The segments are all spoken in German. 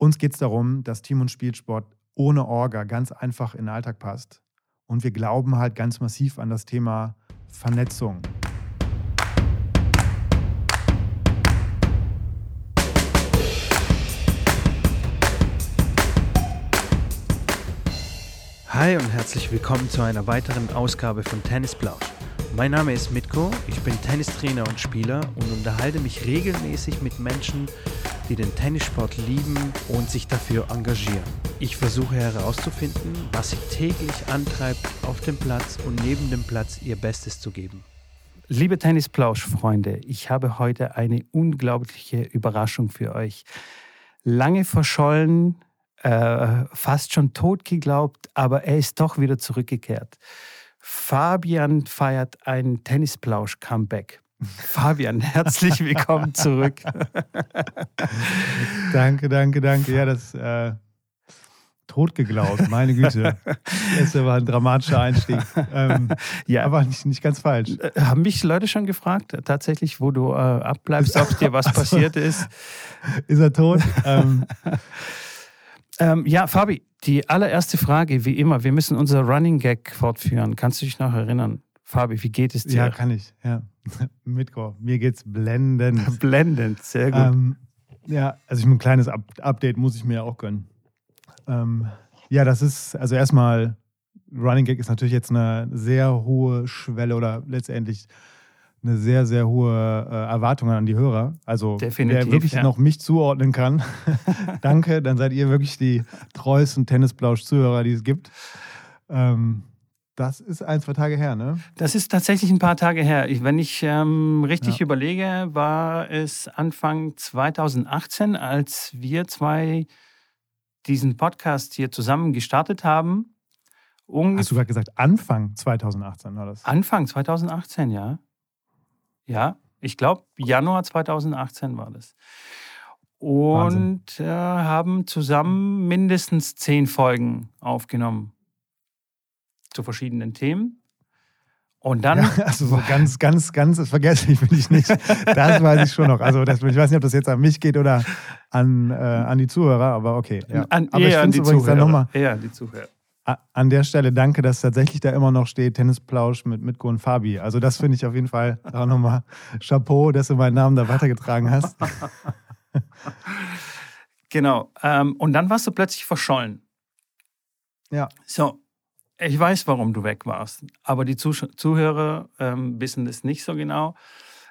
Uns geht es darum, dass Team- und Spielsport ohne Orga ganz einfach in den Alltag passt. Und wir glauben halt ganz massiv an das Thema Vernetzung. Hi und herzlich willkommen zu einer weiteren Ausgabe von Tennisplausch. Mein Name ist Mitko, ich bin Tennistrainer und Spieler und unterhalte mich regelmäßig mit Menschen, die den Tennissport lieben und sich dafür engagieren. Ich versuche herauszufinden, was sie täglich antreibt, auf dem Platz und neben dem Platz ihr Bestes zu geben. Liebe Tennisplausch-Freunde, ich habe heute eine unglaubliche Überraschung für euch. Lange verschollen, äh, fast schon tot geglaubt, aber er ist doch wieder zurückgekehrt. Fabian feiert ein Tennisplausch-Comeback. Fabian, herzlich willkommen zurück. danke, danke, danke. Ja, das äh, tot geglaubt, meine Güte. Das war ein dramatischer Einstieg. Ähm, ja. Aber nicht, nicht ganz falsch. Äh, haben mich Leute schon gefragt, tatsächlich, wo du äh, abbleibst, ob dir was also, passiert ist? Ist er tot? ähm. Ähm, ja, Fabi, die allererste Frage, wie immer, wir müssen unser Running Gag fortführen. Kannst du dich noch erinnern? Fabi, wie geht es dir? Ja, kann ich. Ja. Mitko, mir geht's blendend. blendend, sehr gut. Ähm, ja, also ein kleines Up Update muss ich mir auch gönnen. Ähm, ja, das ist, also erstmal, Running Gag ist natürlich jetzt eine sehr hohe Schwelle oder letztendlich eine sehr, sehr hohe äh, Erwartung an die Hörer. Also Definitiv, wer wirklich ja. noch mich zuordnen kann, danke, dann seid ihr wirklich die treuesten Tennisplausch-Zuhörer, die es gibt. Ähm, das ist ein, zwei Tage her, ne? Das ist tatsächlich ein paar Tage her. Ich, wenn ich ähm, richtig ja. überlege, war es Anfang 2018, als wir zwei diesen Podcast hier zusammen gestartet haben. Ungef Hast du gerade gesagt, Anfang 2018 war das? Anfang 2018, ja. Ja, ich glaube, Januar 2018 war das. Und äh, haben zusammen mindestens zehn Folgen aufgenommen zu verschiedenen Themen. Und dann. Ja, also so ganz, ganz, ganz vergesslich bin ich nicht. Das weiß ich schon noch. Also das, ich weiß nicht, ob das jetzt an mich geht oder an, äh, an die Zuhörer, aber okay. Ja. An, aber eher an die Zuhörer. Noch mal, eher an die Zuhörer. An der Stelle danke, dass tatsächlich da immer noch steht Tennisplausch mit Mitko und Fabi. Also das finde ich auf jeden Fall auch nochmal Chapeau, dass du meinen Namen da weitergetragen hast. genau. Ähm, und dann warst du plötzlich verschollen. Ja. So, ich weiß, warum du weg warst, aber die Zuhörer ähm, wissen es nicht so genau.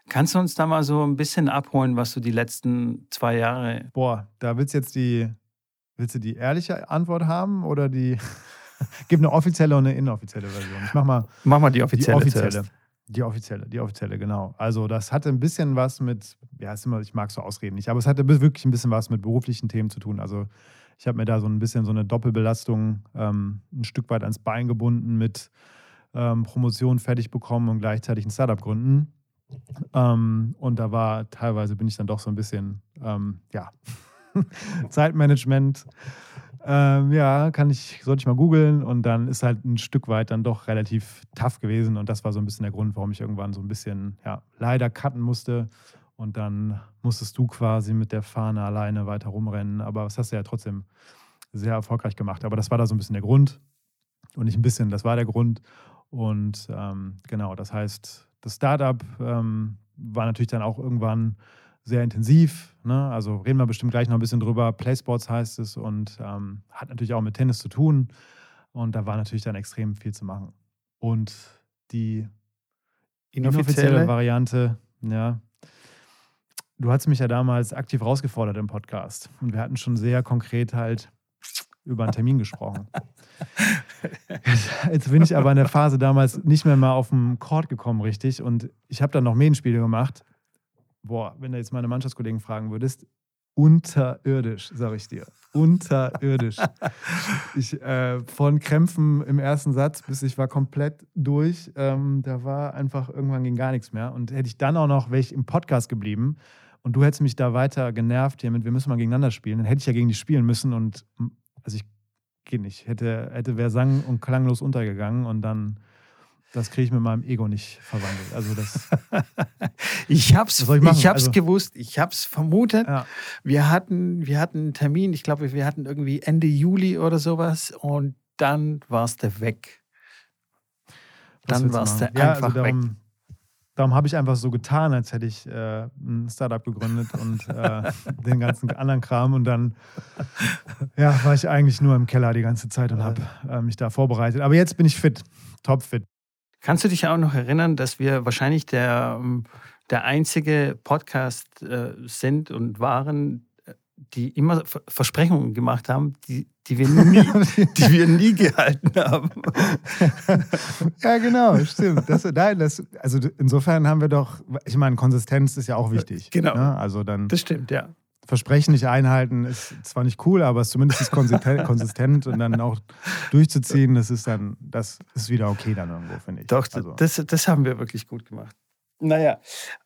Kannst du uns da mal so ein bisschen abholen, was du die letzten zwei Jahre. Boah, da willst du jetzt die. Willst du die ehrliche Antwort haben oder die. Gibt eine offizielle und eine inoffizielle Version. Ich mach mal. Mach mal die offizielle. Die offizielle. Die offizielle, die offizielle, genau. Also das hatte ein bisschen was mit, ja, immer, ich mag so ausreden nicht, aber es hatte wirklich ein bisschen was mit beruflichen Themen zu tun. Also ich habe mir da so ein bisschen so eine Doppelbelastung ähm, ein Stück weit ans Bein gebunden mit ähm, Promotion fertig bekommen und gleichzeitig ein Startup gründen. Ähm, und da war teilweise bin ich dann doch so ein bisschen, ähm, ja, Zeitmanagement. Ähm, ja, kann ich, sollte ich mal googeln und dann ist halt ein Stück weit dann doch relativ tough gewesen und das war so ein bisschen der Grund, warum ich irgendwann so ein bisschen, ja, leider cutten musste und dann musstest du quasi mit der Fahne alleine weiter rumrennen. Aber das hast du ja trotzdem sehr erfolgreich gemacht. Aber das war da so ein bisschen der Grund. Und nicht ein bisschen, das war der Grund. Und ähm, genau, das heißt, das Startup ähm, war natürlich dann auch irgendwann sehr intensiv. Ne? Also reden wir bestimmt gleich noch ein bisschen drüber. Playsports heißt es und ähm, hat natürlich auch mit Tennis zu tun. Und da war natürlich dann extrem viel zu machen. Und die inoffizielle, inoffizielle Variante, ja, du hast mich ja damals aktiv rausgefordert im Podcast. Und wir hatten schon sehr konkret halt über einen Termin gesprochen. Jetzt bin ich aber in der Phase damals nicht mehr mal auf dem Court gekommen, richtig. Und ich habe dann noch Medienspiele gemacht. Boah, wenn du jetzt meine Mannschaftskollegen fragen würdest, unterirdisch, sag ich dir. Unterirdisch. Ich, äh, von Krämpfen im ersten Satz bis ich war komplett durch. Ähm, da war einfach, irgendwann ging gar nichts mehr. Und hätte ich dann auch noch, wäre ich im Podcast geblieben, und du hättest mich da weiter genervt hiermit, wir müssen mal gegeneinander spielen, dann hätte ich ja gegen dich spielen müssen und also ich geht nicht. Hätte, hätte wäre sang- und klanglos untergegangen und dann das kriege ich mit meinem Ego nicht verwandelt. Also das. ich hab's, ich, ich hab's also, gewusst, ich hab's vermutet. Ja. Wir hatten, wir hatten einen Termin, ich glaube, wir hatten irgendwie Ende Juli oder sowas und dann warst du weg. Dann warst du ja, einfach also darum, weg. Darum habe ich einfach so getan, als hätte ich äh, ein Startup gegründet und äh, den ganzen anderen Kram. Und dann ja, war ich eigentlich nur im Keller die ganze Zeit und habe äh, mich da vorbereitet. Aber jetzt bin ich fit, topfit. Kannst du dich auch noch erinnern, dass wir wahrscheinlich der, ähm, der einzige Podcast äh, sind und waren, die immer Versprechungen gemacht haben, die, die, wir, nie, die wir nie gehalten haben. ja, genau, stimmt. Das, nein, das, also insofern haben wir doch, ich meine, Konsistenz ist ja auch wichtig. Genau. Ne? Also dann, das stimmt, ja. Versprechen nicht einhalten ist zwar nicht cool, aber es ist zumindest konsistent, konsistent und dann auch durchzuziehen, das ist dann, das ist wieder okay dann irgendwo, finde ich. Doch, also. das, das haben wir wirklich gut gemacht. Naja,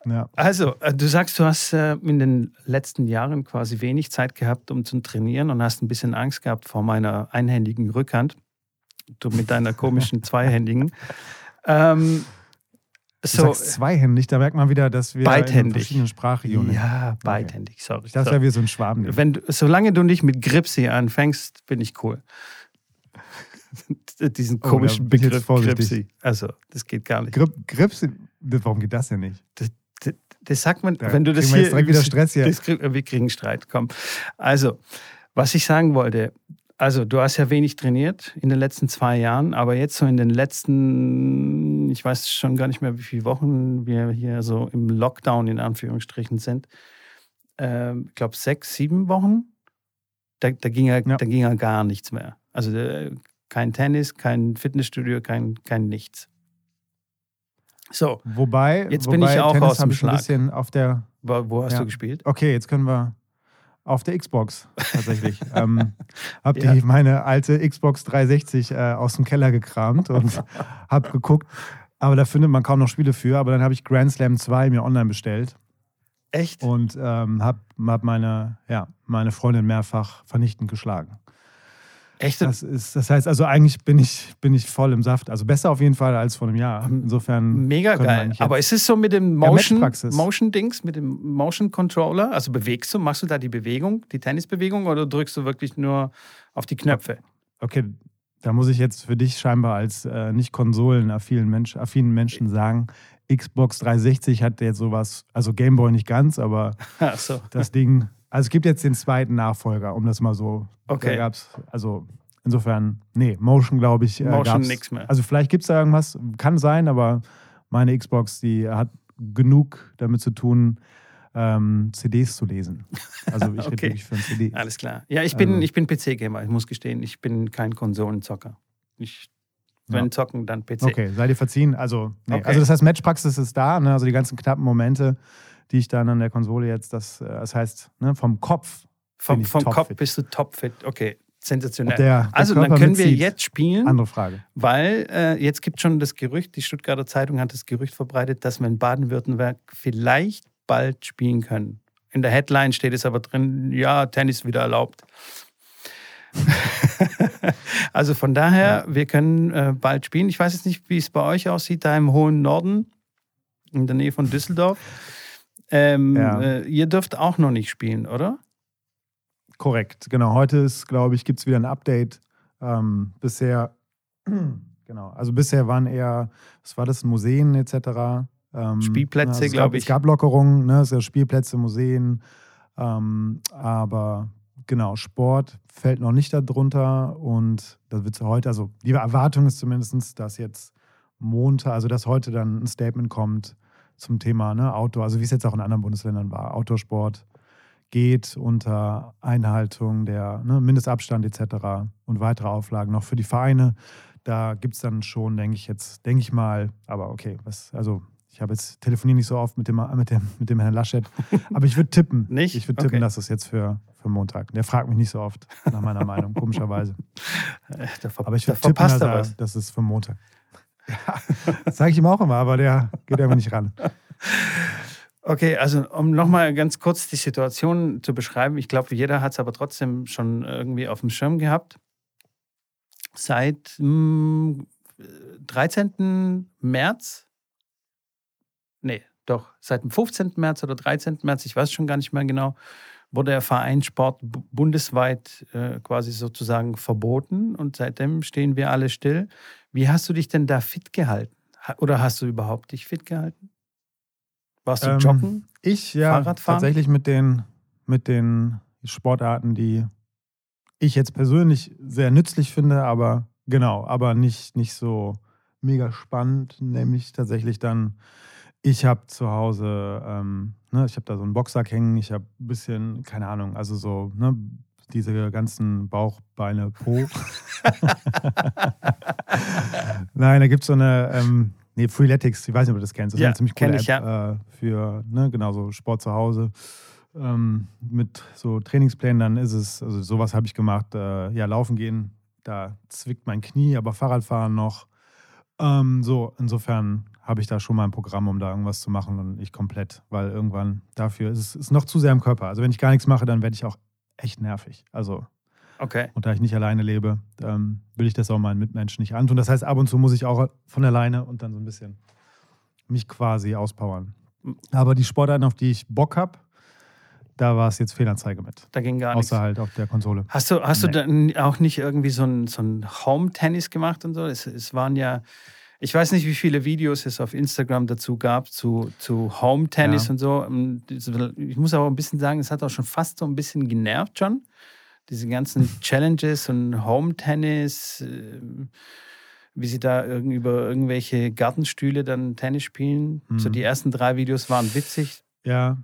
ja. also äh, du sagst, du hast äh, in den letzten Jahren quasi wenig Zeit gehabt, um zu trainieren und hast ein bisschen Angst gehabt vor meiner einhändigen Rückhand. Du mit deiner komischen zweihändigen. Ähm, so, du sagst zweihändig, da merkt man wieder, dass wir in verschiedenen Sprachregionen. Ja, beidhändig, okay. sorry. Das wäre wie so ein Schwaben. Wenn, solange du nicht mit Gripsi anfängst, bin ich cool. Diesen oh, komischen oh, Begriff Gripsi. Also, das geht gar nicht. Grip, Gripsi, warum geht das denn nicht? Das, das, das sagt man, da wenn du das hier. Wir direkt wieder Stress hier. Das, wir kriegen Streit, komm. Also, was ich sagen wollte, also du hast ja wenig trainiert in den letzten zwei Jahren, aber jetzt so in den letzten, ich weiß schon gar nicht mehr, wie viele Wochen wir hier so im Lockdown in Anführungsstrichen sind. Ähm, ich glaube sechs, sieben Wochen. Da, da, ging ja, ja. da ging ja gar nichts mehr. Also äh, kein Tennis, kein Fitnessstudio, kein, kein nichts. So. Wobei, jetzt wobei bin ich auch Tennis aus dem Schlag. Ein bisschen auf der, wo, wo hast ja. du gespielt? Okay, jetzt können wir auf der Xbox tatsächlich. ähm, hab ja. die meine alte Xbox 360 äh, aus dem Keller gekramt und hab geguckt. Aber da findet man kaum noch Spiele für. Aber dann habe ich Grand Slam 2 mir online bestellt. Echt? Und ähm, habe hab meine, ja, meine Freundin mehrfach vernichtend geschlagen. Echt? Das, ist, das heißt, also eigentlich bin ich, bin ich voll im Saft. Also besser auf jeden Fall als vor einem Jahr. Insofern. Mega geil. Aber ist es so mit dem Motion, ja, Motion mit dem Motion Controller? Also bewegst du, machst du da die Bewegung, die Tennisbewegung oder drückst du wirklich nur auf die Knöpfe? Okay, da muss ich jetzt für dich scheinbar als äh, nicht konsolenaffinen Mensch, affinen Menschen sagen, Xbox 360 hat jetzt sowas, also Gameboy nicht ganz, aber so. das Ding also es gibt jetzt den zweiten Nachfolger, um das mal so. Okay. Da gab's, also insofern, nee, Motion glaube ich. Äh, Motion nichts mehr. Also vielleicht gibt es da irgendwas, kann sein, aber meine Xbox, die hat genug damit zu tun, ähm, CDs zu lesen. Also ich okay. rede wirklich für ein CD. Alles klar. Ja, ich bin, also. bin PC-Gamer, ich muss gestehen, ich bin kein Konsolenzocker. Ich, wenn ja. zocken, dann PC. Okay, seid ihr verziehen. Also, nee. okay. also das heißt, Matchpraxis ist da, ne? also die ganzen knappen Momente die ich dann an der Konsole jetzt, das, äh, das heißt, ne, vom Kopf. Vom, vom Kopf bist du topfit. Okay, sensationell. Der, der also Körper dann können mitzieht. wir jetzt spielen. Andere Frage. Weil äh, jetzt gibt schon das Gerücht, die Stuttgarter Zeitung hat das Gerücht verbreitet, dass wir in Baden-Württemberg vielleicht bald spielen können. In der Headline steht es aber drin, ja, Tennis wieder erlaubt. also von daher, ja. wir können äh, bald spielen. Ich weiß jetzt nicht, wie es bei euch aussieht, da im hohen Norden, in der Nähe von Düsseldorf. Ähm, ja. äh, ihr dürft auch noch nicht spielen, oder? Korrekt, genau. Heute ist, glaube ich, gibt es wieder ein Update. Ähm, bisher, genau, also bisher waren eher, was war das, Museen etc. Ähm, Spielplätze, also glaube ich. Es gab Lockerungen, ne? es gab Spielplätze, Museen, ähm, aber genau, Sport fällt noch nicht darunter und das wird heute, also die Erwartung ist zumindest, dass jetzt Montag, also dass heute dann ein Statement kommt, zum Thema ne, Outdoor, also wie es jetzt auch in anderen Bundesländern war, Outdoorsport geht unter Einhaltung der ne, Mindestabstand etc. und weitere Auflagen noch für die Vereine. Da gibt es dann schon, denke ich jetzt, denke ich mal, aber okay, was, also ich habe jetzt telefoniere nicht so oft mit dem, mit dem, mit dem Herrn Laschet, aber ich würde tippen. nicht? Ich würde tippen, okay. dass es jetzt für, für Montag. Der fragt mich nicht so oft, nach meiner Meinung, komischerweise. aber ich würde tippen, dass, er, dass es für Montag. Ja, sage ich ihm auch immer, aber der geht einfach nicht ran. Okay, also um nochmal ganz kurz die Situation zu beschreiben. Ich glaube, jeder hat es aber trotzdem schon irgendwie auf dem Schirm gehabt. Seit mh, hm, 13. März, nee, doch, seit dem 15. März oder 13. März, ich weiß schon gar nicht mehr genau, wurde der Vereinssport bundesweit äh, quasi sozusagen verboten und seitdem stehen wir alle still. Wie hast du dich denn da fit gehalten? Oder hast du überhaupt dich fit gehalten? Warst du Ähm, joggen? Ich, ja, Fahrradfahren? tatsächlich mit den, mit den Sportarten, die ich jetzt persönlich sehr nützlich finde, aber genau, aber nicht, nicht so mega spannend, nämlich tatsächlich dann, ich habe zu Hause, ähm, ne, ich habe da so einen Boxsack hängen, ich habe ein bisschen, keine Ahnung, also so, ne, diese ganzen Bauch, Beine, Po. Nein, da gibt es so eine, ähm, nee, Freeletics, ich weiß nicht, ob du das kennst. Das Ja, ist eine ziemlich coole ich, App äh, für, ne, genau, so Sport zu Hause. Ähm, mit so Trainingsplänen, dann ist es, also sowas habe ich gemacht, äh, ja, laufen gehen, da zwickt mein Knie, aber Fahrradfahren noch. Ähm, so, insofern habe ich da schon mal ein Programm, um da irgendwas zu machen und ich komplett, weil irgendwann dafür ist es ist noch zu sehr im Körper. Also wenn ich gar nichts mache, dann werde ich auch echt nervig. Also Okay. und da ich nicht alleine lebe, ähm, will ich das auch meinen Mitmenschen nicht antun. Das heißt, ab und zu muss ich auch von alleine und dann so ein bisschen mich quasi auspowern. Aber die Sportarten, auf die ich Bock habe, da war es jetzt Fehlanzeige mit. Da ging gar nichts. Außer halt auf der Konsole. Hast du, hast Nee. du dann auch nicht irgendwie so ein, so ein Home-Tennis gemacht und so? Es, es waren ja, ich weiß nicht, wie viele Videos es auf Instagram dazu gab zu, zu Home-Tennis Ja. und so. Ich muss aber ein bisschen sagen, es hat auch schon fast so ein bisschen genervt schon. Diese ganzen Challenges und Home-Tennis, äh, wie sie da über irgendwelche Gartenstühle dann Tennis spielen. So Mhm. die ersten drei Videos waren witzig. Ja,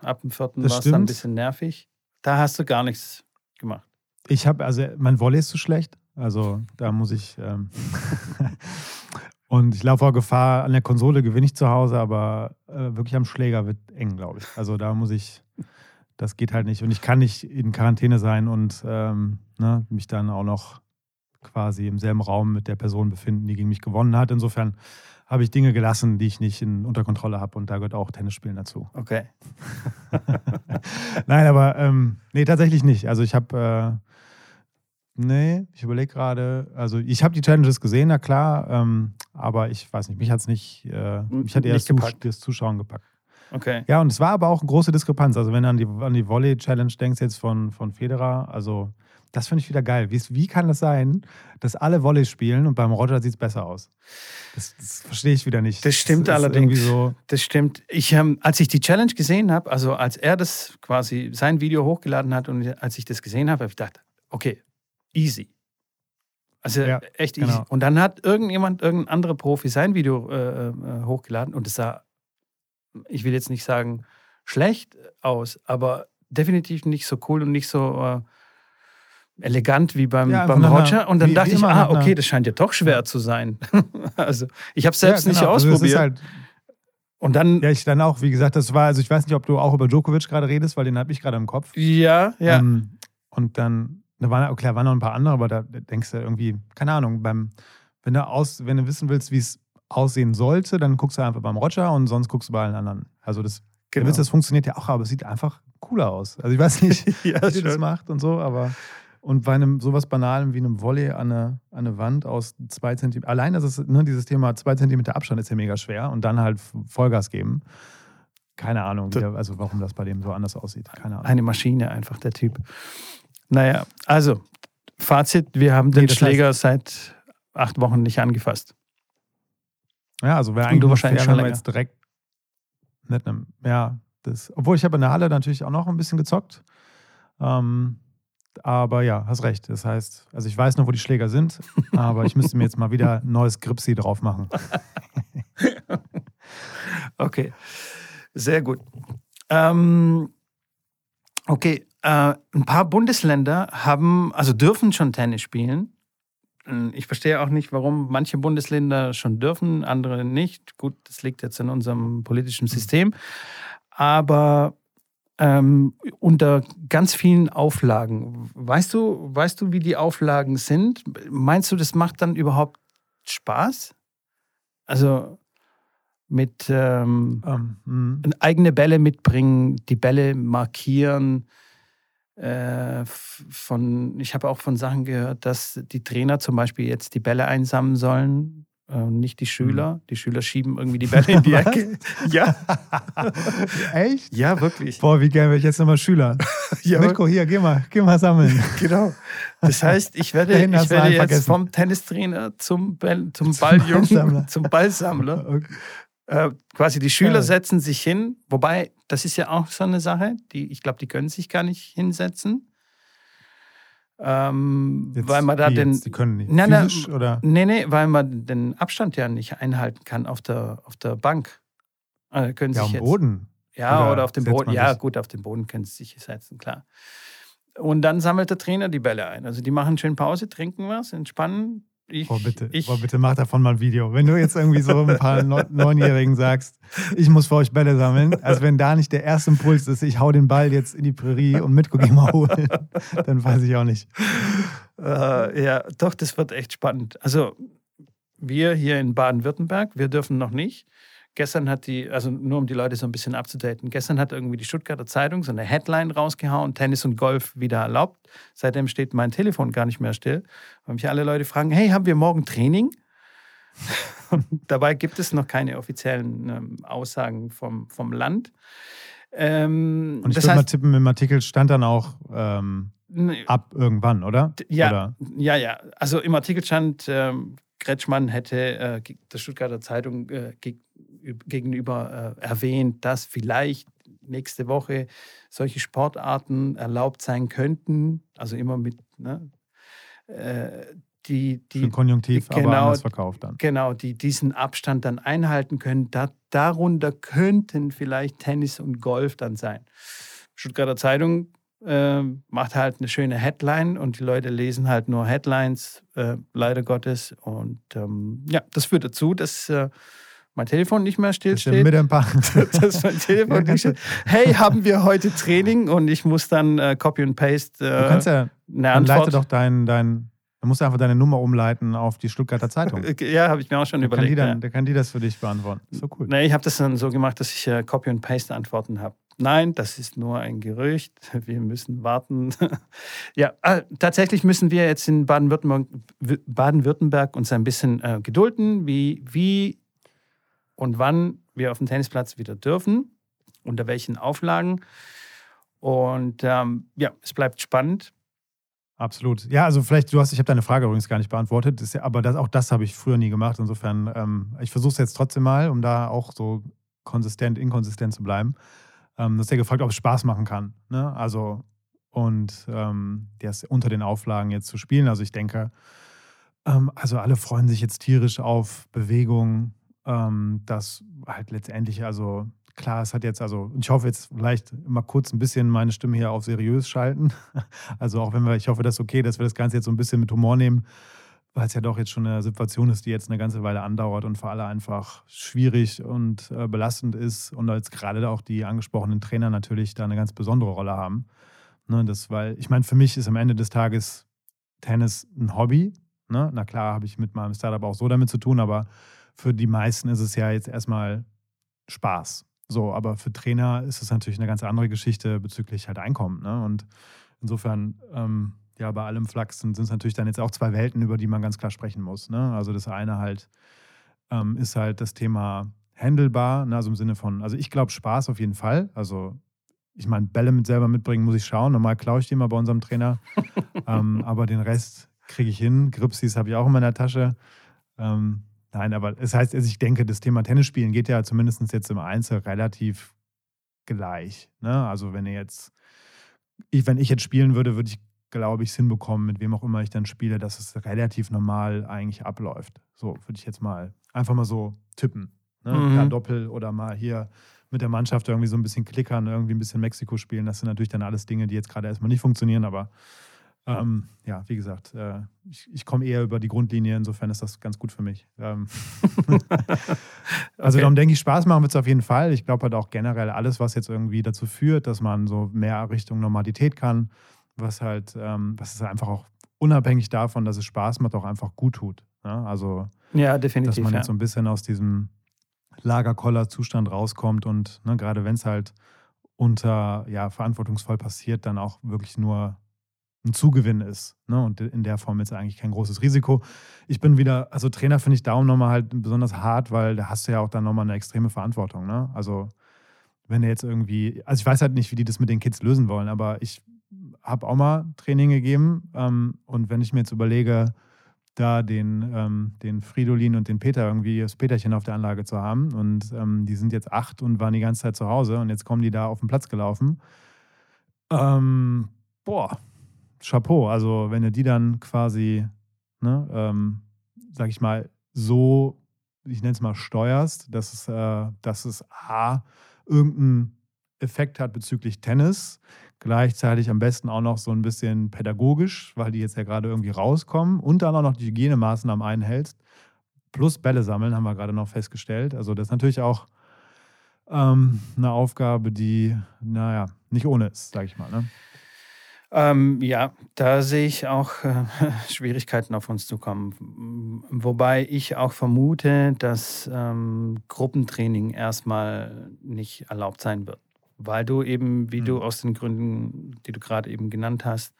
Ab dem vierten war es dann ein bisschen nervig. Da hast du gar nichts gemacht. ich habe, also mein Volley ist zu schlecht. Also da muss ich. Ähm und ich laufe auch Gefahr, an der Konsole gewinne ich zu Hause, aber äh, wirklich am Schläger wird eng, glaube ich. Also da muss ich. Das geht halt nicht. Und ich kann nicht in Quarantäne sein und ähm, ne, mich dann auch noch quasi im selben Raum mit der Person befinden, die gegen mich gewonnen hat. Insofern habe ich Dinge gelassen, die ich nicht in, unter Kontrolle habe. Und da gehört auch Tennisspielen dazu. Okay. Nein, aber ähm, nee, tatsächlich nicht. Also ich habe, äh, nee, ich überlege gerade, also ich habe die Challenges gesehen, na klar, ähm, aber ich weiß nicht, mich hat es nicht, äh, mich hat eher das, Nicht Zus gepackt. das Zuschauen gepackt. Okay. Ja, und es war aber auch eine große Diskrepanz. Also wenn du an die, an die Volley-Challenge denkst jetzt von, von Federer, also das finde ich wieder geil. Wie, wie kann das sein, dass alle Volley spielen und beim Roger sieht es besser aus? Das, das verstehe ich wieder nicht. Das stimmt ist allerdings. Irgendwie so, Das stimmt. Ich, ähm, als ich die Challenge gesehen habe, also als er das quasi sein Video hochgeladen hat und als ich das gesehen habe, habe ich gedacht, okay, easy. Also Ja, echt easy. genau. Und dann hat irgendjemand, irgendein anderer Profi sein Video äh, äh, hochgeladen und es sah, ich will jetzt nicht sagen schlecht aus, aber definitiv nicht so cool und nicht so äh, elegant wie beim, Ja, beim Roger. Und dann wie- dachte wie ich, ah, okay, das scheint ja doch schwer zu sein. also ich habe selbst ja, nicht genau. Also es ausprobiert. ist halt, und dann, Ja, ich dann auch, wie gesagt, das war, also ich weiß nicht, ob du auch über Djokovic gerade redest, weil den habe ich gerade im Kopf. ja, ja. Ähm, und dann, da waren, klar, waren noch ein paar andere, aber da denkst du irgendwie, keine Ahnung, beim, wenn du aus, wenn du wissen willst, wie es aussehen sollte, dann guckst du einfach beim Roger und sonst guckst du bei allen anderen. Also das, Genau. der Witz, das funktioniert ja auch, aber es sieht einfach cooler aus. Also ich weiß nicht, ja, wie das macht und so, aber und bei einem sowas Banalem wie einem Volley an eine, an eine Wand aus zwei Zentimeter, allein das ist, ne, dieses Thema zwei Zentimeter Abstand ist ja mega schwer und dann halt Vollgas geben. Keine Ahnung, der, also warum das bei dem so anders aussieht. Keine Ahnung. Eine Maschine einfach, der Typ. Naja, also, Fazit, wir haben den Nee, das heißt- Schläger seit acht Wochen nicht angefasst. Ja, also wäre eigentlich wahrscheinlich schon wenn länger. jetzt direkt mit einem, ja, das, obwohl ich habe in der Halle natürlich auch noch ein bisschen gezockt. Ähm, aber ja, hast recht. Das heißt, also ich weiß noch, wo die Schläger sind, aber ich müsste mir jetzt mal wieder ein neues Gripsi drauf machen. Okay, sehr gut. Ähm, okay, äh, ein paar Bundesländer haben, also dürfen schon Tennis spielen. Ähm, Ich verstehe auch nicht, warum manche Bundesländer schon dürfen, andere nicht. Gut, das liegt jetzt in unserem politischen System. Aber ähm, unter ganz vielen Auflagen. Weißt du, weißt du, wie die Auflagen sind? Meinst du, das macht dann überhaupt Spaß? Also mit ähm, Ähm, mh. eigene Bälle mitbringen, die Bälle markieren. Äh, von, ich habe auch von Sachen gehört, dass die Trainer zum Beispiel jetzt die Bälle einsammeln sollen äh, nicht die Schüler. Mhm. Die Schüler schieben irgendwie die Bälle in die Ecke. Ja. Echt? Ja, wirklich. Boah, wie gerne wäre ich jetzt nochmal Schüler. ja. Mitko, hier, geh mal, geh mal sammeln. Genau. Das heißt, ich werde, ich werde jetzt vergessen. vom Tennistrainer zum, Ball, zum, Balljungen, zum Ballsammler. Okay. Äh, quasi die Schüler ja. setzen sich hin, wobei das ist ja auch so eine Sache, die ich glaube, die können sich gar nicht hinsetzen. Ähm, jetzt, weil man da den. Jetzt? Die können nicht. Nein, Physisch, nein, oder? Nee, nee, weil man den Abstand ja nicht einhalten kann auf der, auf der Bank. Also können ja, sich jetzt, Boden. Ja, oder, oder auf dem Boden. Ja, gut, auf dem Boden können sie sich setzen, klar. Und dann sammelt der Trainer die Bälle ein. Also die machen schön Pause, trinken was, entspannen, ich, oh, bitte, ich, oh, bitte mach davon mal ein Video. Wenn du jetzt irgendwie so ein paar Neunjährigen sagst, ich muss für euch Bälle sammeln, also wenn da nicht der erste Impuls ist, ich hau den Ball jetzt in die Prärie und mit geh mal holen, dann weiß ich auch nicht. Äh, ja, doch, das wird echt spannend. Also wir hier in Baden-Württemberg, wir dürfen noch nicht. Gestern hat die, also nur um die Leute so ein bisschen abzudaten, gestern hat irgendwie die Stuttgarter Zeitung so eine Headline rausgehauen, Tennis und Golf wieder erlaubt. Seitdem steht mein Telefon gar nicht mehr still. Und mich alle Leute fragen, hey, haben wir morgen Training? dabei gibt es noch keine offiziellen ähm, Aussagen vom, vom Land. Ähm, und ich würde mal tippen, im Artikel stand dann auch ähm, ab irgendwann, oder? Ja, oder? ja, ja. Also im Artikel stand, ähm, Kretschmann hätte äh, der Stuttgarter Zeitung äh, gegenüber äh, erwähnt, dass vielleicht nächste Woche solche Sportarten erlaubt sein könnten, also immer mit ne, äh, die, die Für Konjunktiv, genau, aber anders verkauft dann. Genau, die diesen Abstand dann einhalten können. Da, darunter könnten vielleicht Tennis und Golf dann sein. Stuttgarter Zeitung äh, macht halt eine schöne Headline und die Leute lesen halt nur Headlines, äh, leider Gottes. Und ähm, ja, das führt dazu, dass äh, mein Telefon nicht mehr stillsteht. Mit ein paar. dass mein Telefon nicht steht. Hey, haben wir heute Training und ich muss dann äh, Copy und Paste. Äh, du kannst ja, eine Antwort. leite doch dein, dein, du musst einfach deine Nummer umleiten auf die Stuttgarter Zeitung. ja, habe ich mir auch schon überlegt. Kann dann, ja. Der kann die das für dich beantworten. So cool. Nee, ich habe das dann so gemacht, dass ich äh, Copy und Paste Antworten habe. Nein, das ist nur ein Gerücht. Wir müssen warten. ja, äh, tatsächlich müssen wir jetzt in Baden-Württemberg Baden uns ein bisschen äh, gedulden, wie, wie und wann wir auf dem Tennisplatz wieder dürfen, unter welchen Auflagen. Und ähm, ja, es bleibt spannend. Absolut. Ja, also vielleicht, du hast, ich habe deine Frage übrigens gar nicht beantwortet, das, aber das, auch das habe ich früher nie gemacht. Insofern, ähm, ich versuche es jetzt trotzdem mal, um da auch so konsistent, inkonsistent zu bleiben. Ähm, du hast ja gefragt, ob es Spaß machen kann. Ne? Also, und ähm, das unter den Auflagen jetzt zu spielen. Also ich denke, ähm, also alle freuen sich jetzt tierisch auf Bewegung, ähm, dass halt letztendlich, also klar, es hat jetzt, also ich hoffe jetzt vielleicht mal kurz ein bisschen meine Stimme hier auf seriös schalten. Also auch wenn wir, ich hoffe, das ist okay, dass wir das Ganze jetzt so ein bisschen mit Humor nehmen, weil es ja doch jetzt schon eine Situation ist, die jetzt eine ganze Weile andauert und für alle einfach schwierig und äh, belastend ist und jetzt gerade auch die angesprochenen Trainer natürlich da eine ganz besondere Rolle haben. Ne, das, weil, ich meine, für mich ist am Ende des Tages Tennis ein Hobby. Ne? Na klar, habe ich mit meinem Startup auch so damit zu tun, aber für die meisten ist es ja jetzt erstmal Spaß. So, aber für Trainer ist es natürlich eine ganz andere Geschichte bezüglich halt Einkommen. Ne? Und insofern, ähm, ja, bei allem Flachs sind es natürlich dann jetzt auch zwei Welten, über die man ganz klar sprechen muss. Ne? Also das eine halt ähm, ist halt das Thema handelbar, ne? also im Sinne von, also ich glaube Spaß auf jeden Fall. Also ich meine, Bälle mit selber mitbringen muss ich schauen. Normal klaue ich die mal bei unserem Trainer. ähm, aber den Rest kriege ich hin. Gripsis habe ich auch in meiner Tasche. Ähm, Nein, aber es heißt, also ich denke, das Thema Tennisspielen geht ja zumindest jetzt im Einzel relativ gleich. Ne? Also wenn ihr jetzt, ich, wenn ich jetzt spielen würde, würde ich, glaube ich, es hinbekommen, mit wem auch immer ich dann spiele, dass es relativ normal eigentlich abläuft. So würde ich jetzt mal einfach mal so tippen. Ne? Mhm. Ja, Doppel oder mal hier mit der Mannschaft irgendwie so ein bisschen klickern, irgendwie ein bisschen Mexiko spielen. Das sind natürlich dann alles Dinge, die jetzt gerade erstmal nicht funktionieren, aber ähm, ja, wie gesagt, äh, ich, ich komme eher über die Grundlinie, insofern ist das ganz gut für mich. Ähm also okay. darum denke ich, Spaß machen wird es auf jeden Fall. Ich glaube halt auch generell alles, was jetzt irgendwie dazu führt, dass man so mehr Richtung Normalität kann, was halt, ähm, was ist einfach auch unabhängig davon, dass es Spaß macht, auch einfach gut tut. Ja? Ne? Also, ja, definitiv, dass man ja. jetzt so ein bisschen aus diesem Lagerkoller-Zustand rauskommt und ne, gerade wenn es halt unter ja, verantwortungsvoll passiert, dann auch wirklich nur ein Zugewinn ist. Ne? Und in der Form jetzt eigentlich kein großes Risiko. Ich bin wieder, also Trainer finde ich darum nochmal halt besonders hart, weil da hast du ja auch dann nochmal eine extreme Verantwortung. Ne? Also wenn du jetzt irgendwie, also ich weiß halt nicht, wie die das mit den Kids lösen wollen, aber ich habe auch mal Training gegeben ähm, und wenn ich mir jetzt überlege, da den, ähm, den Fridolin und den Peter irgendwie das Peterchen auf der Anlage zu haben und ähm, die sind jetzt acht und waren die ganze Zeit zu Hause und jetzt kommen die da auf den Platz gelaufen. Ähm, boah, Chapeau. Also, wenn du die dann quasi, ne, ähm, sag ich mal, so, ich nenne es mal, steuerst, dass es, äh, dass es A, irgendeinen Effekt hat bezüglich Tennis, gleichzeitig am besten auch noch so ein bisschen pädagogisch, weil die jetzt ja gerade irgendwie rauskommen und dann auch noch die Hygienemaßnahmen einhältst, plus Bälle sammeln, haben wir gerade noch festgestellt. Also, das ist natürlich auch ähm, eine Aufgabe, die, naja, nicht ohne ist, sag ich mal. Ne? Ähm, ja, da sehe ich auch äh, Schwierigkeiten auf uns zukommen. Wobei ich auch vermute, dass ähm, Gruppentraining erstmal nicht erlaubt sein wird. Weil du eben, wie mhm. du aus den Gründen, die du gerade eben genannt hast,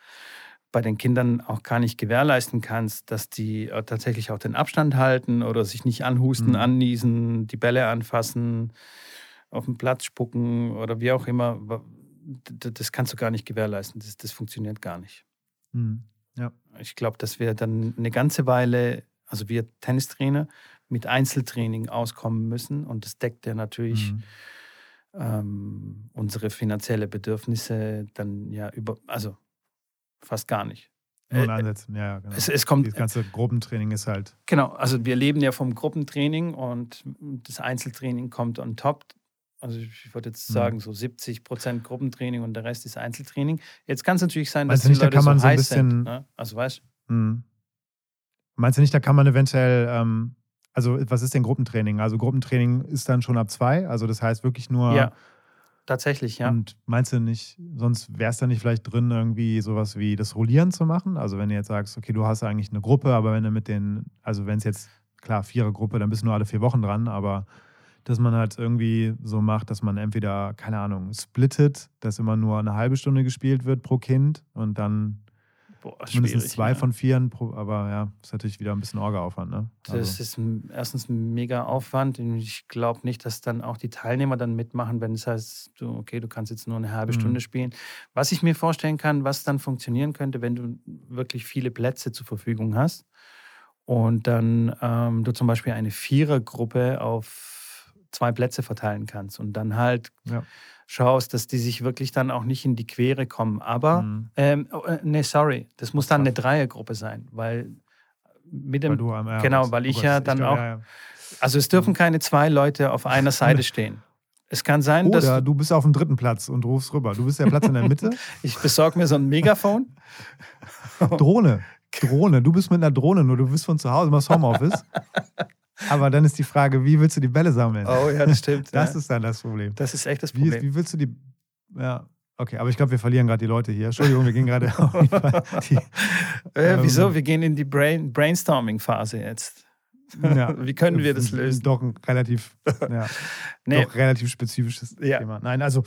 bei den Kindern auch gar nicht gewährleisten kannst, dass die äh, tatsächlich auch den Abstand halten oder sich nicht anhusten, mhm. anniesen, die Bälle anfassen, auf den Platz spucken oder wie auch immer das kannst du gar nicht gewährleisten. Das, das funktioniert gar nicht. Mhm. Ja. Ich glaube, dass wir dann eine ganze Weile, also wir Tennistrainer, mit Einzeltraining auskommen müssen. Und das deckt ja natürlich mhm. ähm, unsere finanzielle Bedürfnisse dann ja über, also fast gar nicht. Nur in äh, Ansätzen, ja, genau. Es, es kommt, das ganze Gruppentraining ist halt. Genau, also wir leben ja vom Gruppentraining und das Einzeltraining kommt on top. Also ich würde jetzt mhm. sagen, so 70 Prozent Gruppentraining und der Rest ist Einzeltraining. Jetzt kann es natürlich sein, dass Meinst die nicht, Leute da kann man so, so ein bisschen, sind. Ne? Also weißt mhm. Meinst du nicht, da kann man eventuell, ähm, also was ist denn Gruppentraining? Also Gruppentraining ist dann schon ab zwei, also das heißt wirklich nur. Ja, tatsächlich, ja. Und meinst du nicht, sonst wäre es da nicht vielleicht drin, irgendwie sowas wie das Rollieren zu machen? Also wenn du jetzt sagst, okay, du hast eigentlich eine Gruppe, aber wenn du mit den, also wenn es jetzt, klar, Vierergruppe, dann bist du nur alle vier Wochen dran, aber dass man halt irgendwie so macht, dass man entweder, keine Ahnung, splittet, dass immer nur eine halbe Stunde gespielt wird pro Kind und dann Boah, mindestens zwei ja. von vieren, pro, aber ja, ist natürlich wieder ein bisschen Orga-Aufwand. Ne? Also. Das ist erstens ein mega Aufwand und ich glaube nicht, dass dann auch die Teilnehmer dann mitmachen, wenn es heißt, du, okay, du kannst jetzt nur eine halbe mhm. Stunde spielen. Was ich mir vorstellen kann, was dann funktionieren könnte, wenn du wirklich viele Plätze zur Verfügung hast und dann ähm, du zum Beispiel eine Vierergruppe auf zwei Plätze verteilen kannst und dann halt ja. schaust, dass die sich wirklich dann auch nicht in die Quere kommen. Aber, mhm. ähm, oh, äh, nee, sorry, das muss dann eine Dreiergruppe sein, weil mit dem, weil am, genau, weil ich ja dann ich, auch, ja, ja. also es dürfen mhm. keine zwei Leute auf einer Seite stehen. Es kann sein, Oder dass. du bist auf dem dritten Platz und rufst rüber. Du bist der Platz in der Mitte. ich besorge mir so ein Megafon. Drohne. Drohne. Du bist mit einer Drohne, nur du bist von zu Hause, machst Homeoffice. Aber dann ist die Frage, wie willst du die Bälle sammeln? Oh ja, das stimmt. das ja. ist dann das Problem. Das ist echt das Problem. Wie, wie willst du die. Ja, okay, aber ich glaube, wir verlieren gerade die Leute hier. Entschuldigung, wir gehen gerade auf die, äh, Wieso? Ähm, wir gehen in die Brain Brainstorming-Phase jetzt. Ja, wie können wir das lösen? Doch ein relativ, ja, nee. doch relativ spezifisches ja. Thema. Nein, also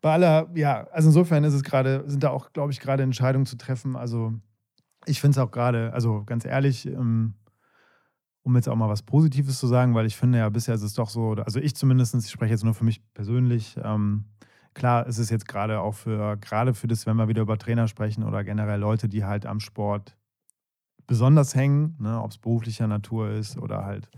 bei aller, ja, also insofern ist es gerade, sind da auch, glaube ich, gerade Entscheidungen zu treffen. Also ich finde es auch gerade, also ganz ehrlich, ähm, um jetzt auch mal was Positives zu sagen, weil ich finde ja bisher ist es doch so, also ich zumindest, ich spreche jetzt nur für mich persönlich, ähm, klar ist es jetzt gerade auch für, gerade für das, wenn wir wieder über Trainer sprechen oder generell Leute, die halt am Sport besonders hängen, ne, ob es beruflicher Natur ist oder halt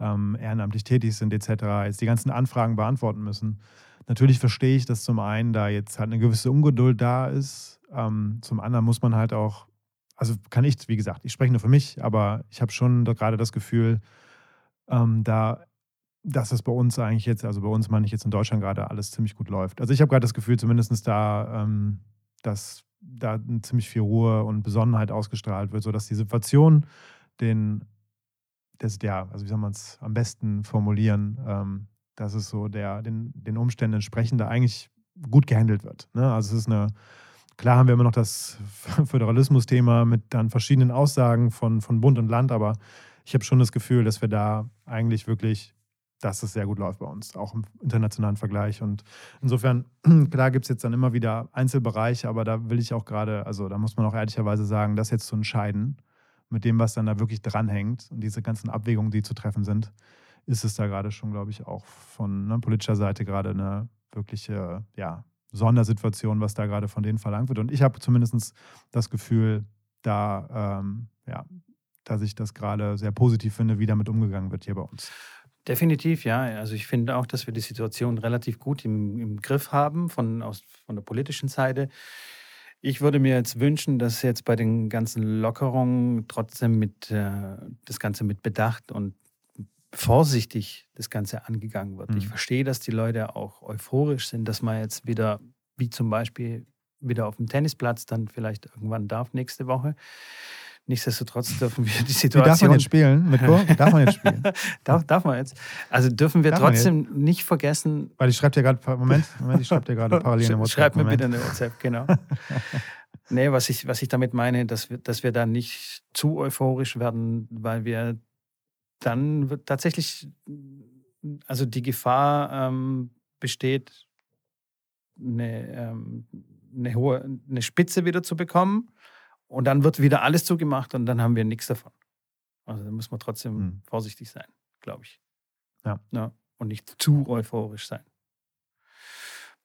ähm, ehrenamtlich tätig sind etc., jetzt die ganzen Anfragen beantworten müssen. Natürlich verstehe ich, dass zum einen da jetzt halt eine gewisse Ungeduld da ist. Ähm, zum anderen muss man halt auch also kann ich, wie gesagt, ich spreche nur für mich, aber ich habe schon gerade das Gefühl, ähm, da, dass es bei uns eigentlich jetzt, also bei uns meine ich jetzt in Deutschland gerade alles ziemlich gut läuft. Also ich habe gerade das Gefühl, zumindest da, ähm, dass da ziemlich viel Ruhe und Besonnenheit ausgestrahlt wird, sodass die Situation den, das, ja, also wie soll man es am besten formulieren, ähm, dass es so der, den, den Umständen entsprechend da eigentlich gut gehandelt wird. Ne? Also es ist eine Klar haben wir immer noch das Föderalismus-Thema mit dann verschiedenen Aussagen von, von Bund und Land, aber ich habe schon das Gefühl, dass wir da eigentlich wirklich dass es sehr gut läuft bei uns, auch im internationalen Vergleich. Und insofern, klar gibt es jetzt dann immer wieder Einzelbereiche, aber da will ich auch gerade, also da muss man auch ehrlicherweise sagen, das jetzt zu entscheiden, mit dem, was dann da wirklich dranhängt und diese ganzen Abwägungen, die zu treffen sind, ist es da gerade schon, glaube ich, auch von ne, politischer Seite gerade eine wirkliche ja, Sondersituation, was da gerade von denen verlangt wird. Und ich habe zumindest das Gefühl, da, ähm, ja, dass ich das gerade sehr positiv finde, wie damit umgegangen wird hier bei uns. Definitiv, ja. Also ich finde auch, dass wir die Situation relativ gut im, im Griff haben von, aus, von der politischen Seite. Ich würde mir jetzt wünschen, dass jetzt bei den ganzen Lockerungen trotzdem mit äh, das Ganze mit Bedacht und vorsichtig das Ganze angegangen wird. Mhm. Ich verstehe, dass die Leute auch euphorisch sind, dass man jetzt wieder, wie zum Beispiel, wieder auf dem Tennisplatz dann vielleicht irgendwann darf nächste Woche. Nichtsdestotrotz dürfen wir die Situation. Wie darf man jetzt spielen? Mit Darf man jetzt spielen? darf, darf man jetzt? Also dürfen wir darf trotzdem nicht vergessen. Weil ich schreibe dir gerade, Moment, Moment, ich schreibe dir gerade parallel eine WhatsApp. Schreib mir Moment. bitte eine WhatsApp, genau. nee, was ich, was ich damit meine, dass wir, dass wir da nicht zu euphorisch werden, weil wir dann wird tatsächlich, also die Gefahr ähm, besteht, eine, ähm, eine hohe, eine Spitze wieder zu bekommen und dann wird wieder alles zugemacht und dann haben wir nichts davon. Also da muss man trotzdem hm. vorsichtig sein, glaube ich. Ja. ja. Und nicht zu euphorisch sein.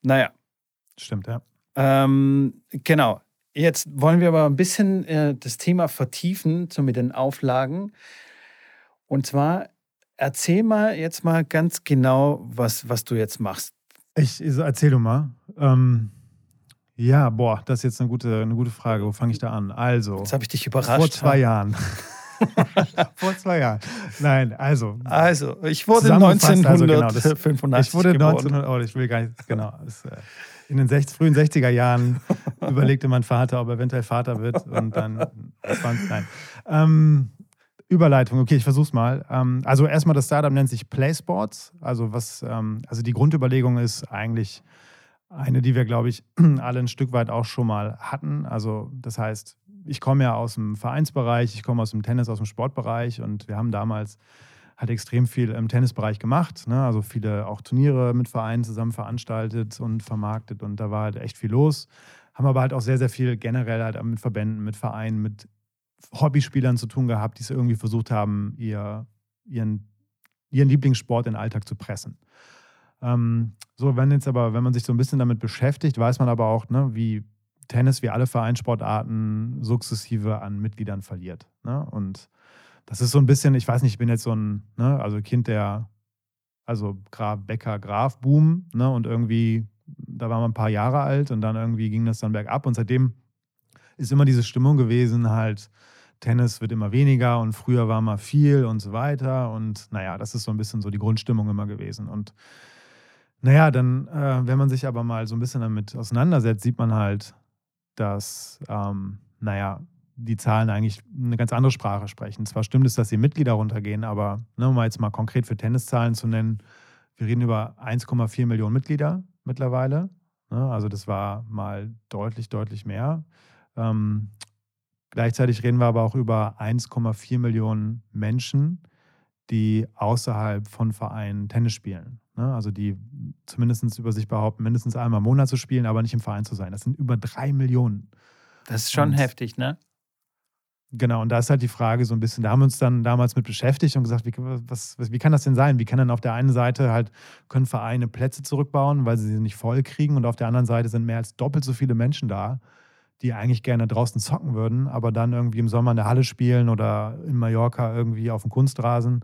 Naja. Stimmt, ja. Ähm, genau. Jetzt wollen wir aber ein bisschen äh, das Thema vertiefen, so mit den Auflagen. Und zwar, erzähl mal jetzt mal ganz genau, was, was du jetzt machst. Ich, erzähl du mal. Ähm, ja, boah, das ist jetzt eine gute, eine gute Frage. Wo fange ich da an? Also. Jetzt habe ich dich überrascht. Vor zwei Jahren. Vor zwei Jahren. Nein, also. Also, ich wurde 1985 also genau, das, Ich wurde 1900, oh, ich will gar nicht, genau. Das, äh, in den 60, frühen 60er Jahren überlegte mein Vater, ob er eventuell Vater wird. Und dann, nein. Ähm, Überleitung, okay, ich versuch's mal. Ähm, also erstmal das Startup nennt sich PlaySports. Also was, ähm, also die Grundüberlegung ist eigentlich eine, die wir, glaube ich, alle ein Stück weit auch schon mal hatten. Also das heißt, ich komme ja aus dem Vereinsbereich, ich komme aus dem Tennis, aus dem Sportbereich und wir haben damals halt extrem viel im Tennisbereich gemacht. Ne? Also viele auch Turniere mit Vereinen zusammen veranstaltet und vermarktet und da war halt echt viel los. Haben aber halt auch sehr, sehr viel generell halt mit Verbänden, mit Vereinen, mit Hobbyspielern zu tun gehabt, die es irgendwie versucht haben, ihr, ihren, ihren Lieblingssport in den Alltag zu pressen. Ähm, so, wenn jetzt aber, wenn man sich so ein bisschen damit beschäftigt, weiß man aber auch, ne, wie Tennis, wie alle Vereinssportarten, sukzessive an Mitgliedern verliert. Ne? Und das ist so ein bisschen, ich weiß nicht, ich bin jetzt so ein, ne, also Kind der, also Graf, Becker, Graf, Boom, ne, und irgendwie, da war man ein paar Jahre alt und dann irgendwie ging das dann bergab und seitdem ist immer diese Stimmung gewesen, halt, Tennis wird immer weniger und früher war mal viel und so weiter. Und naja, das ist so ein bisschen so die Grundstimmung immer gewesen. Und naja, dann, äh, wenn man sich aber mal so ein bisschen damit auseinandersetzt, sieht man halt, dass, ähm, naja, die Zahlen eigentlich eine ganz andere Sprache sprechen. Zwar stimmt es, dass die Mitglieder runtergehen, aber ne, um mal jetzt mal konkret für Tenniszahlen zu nennen, wir reden über 1,4 Millionen Mitglieder mittlerweile. Ne? Also das war mal deutlich, deutlich mehr. Ähm, gleichzeitig reden wir aber auch über 1,4 Millionen Menschen, die außerhalb von Vereinen Tennis spielen. Ne? Also die zumindest über sich behaupten, mindestens einmal im Monat zu spielen, aber nicht im Verein zu sein. Das sind über drei Millionen. Das ist schon und, heftig, ne? Genau, und da ist halt die Frage so ein bisschen, da haben wir uns dann damals mit beschäftigt und gesagt, wie, was, wie kann das denn sein? Wie kann dann auf der einen Seite halt, können Vereine Plätze zurückbauen, weil sie sie nicht voll kriegen und auf der anderen Seite sind mehr als doppelt so viele Menschen da, die eigentlich gerne draußen zocken würden, aber dann irgendwie im Sommer in der Halle spielen oder in Mallorca irgendwie auf dem Kunstrasen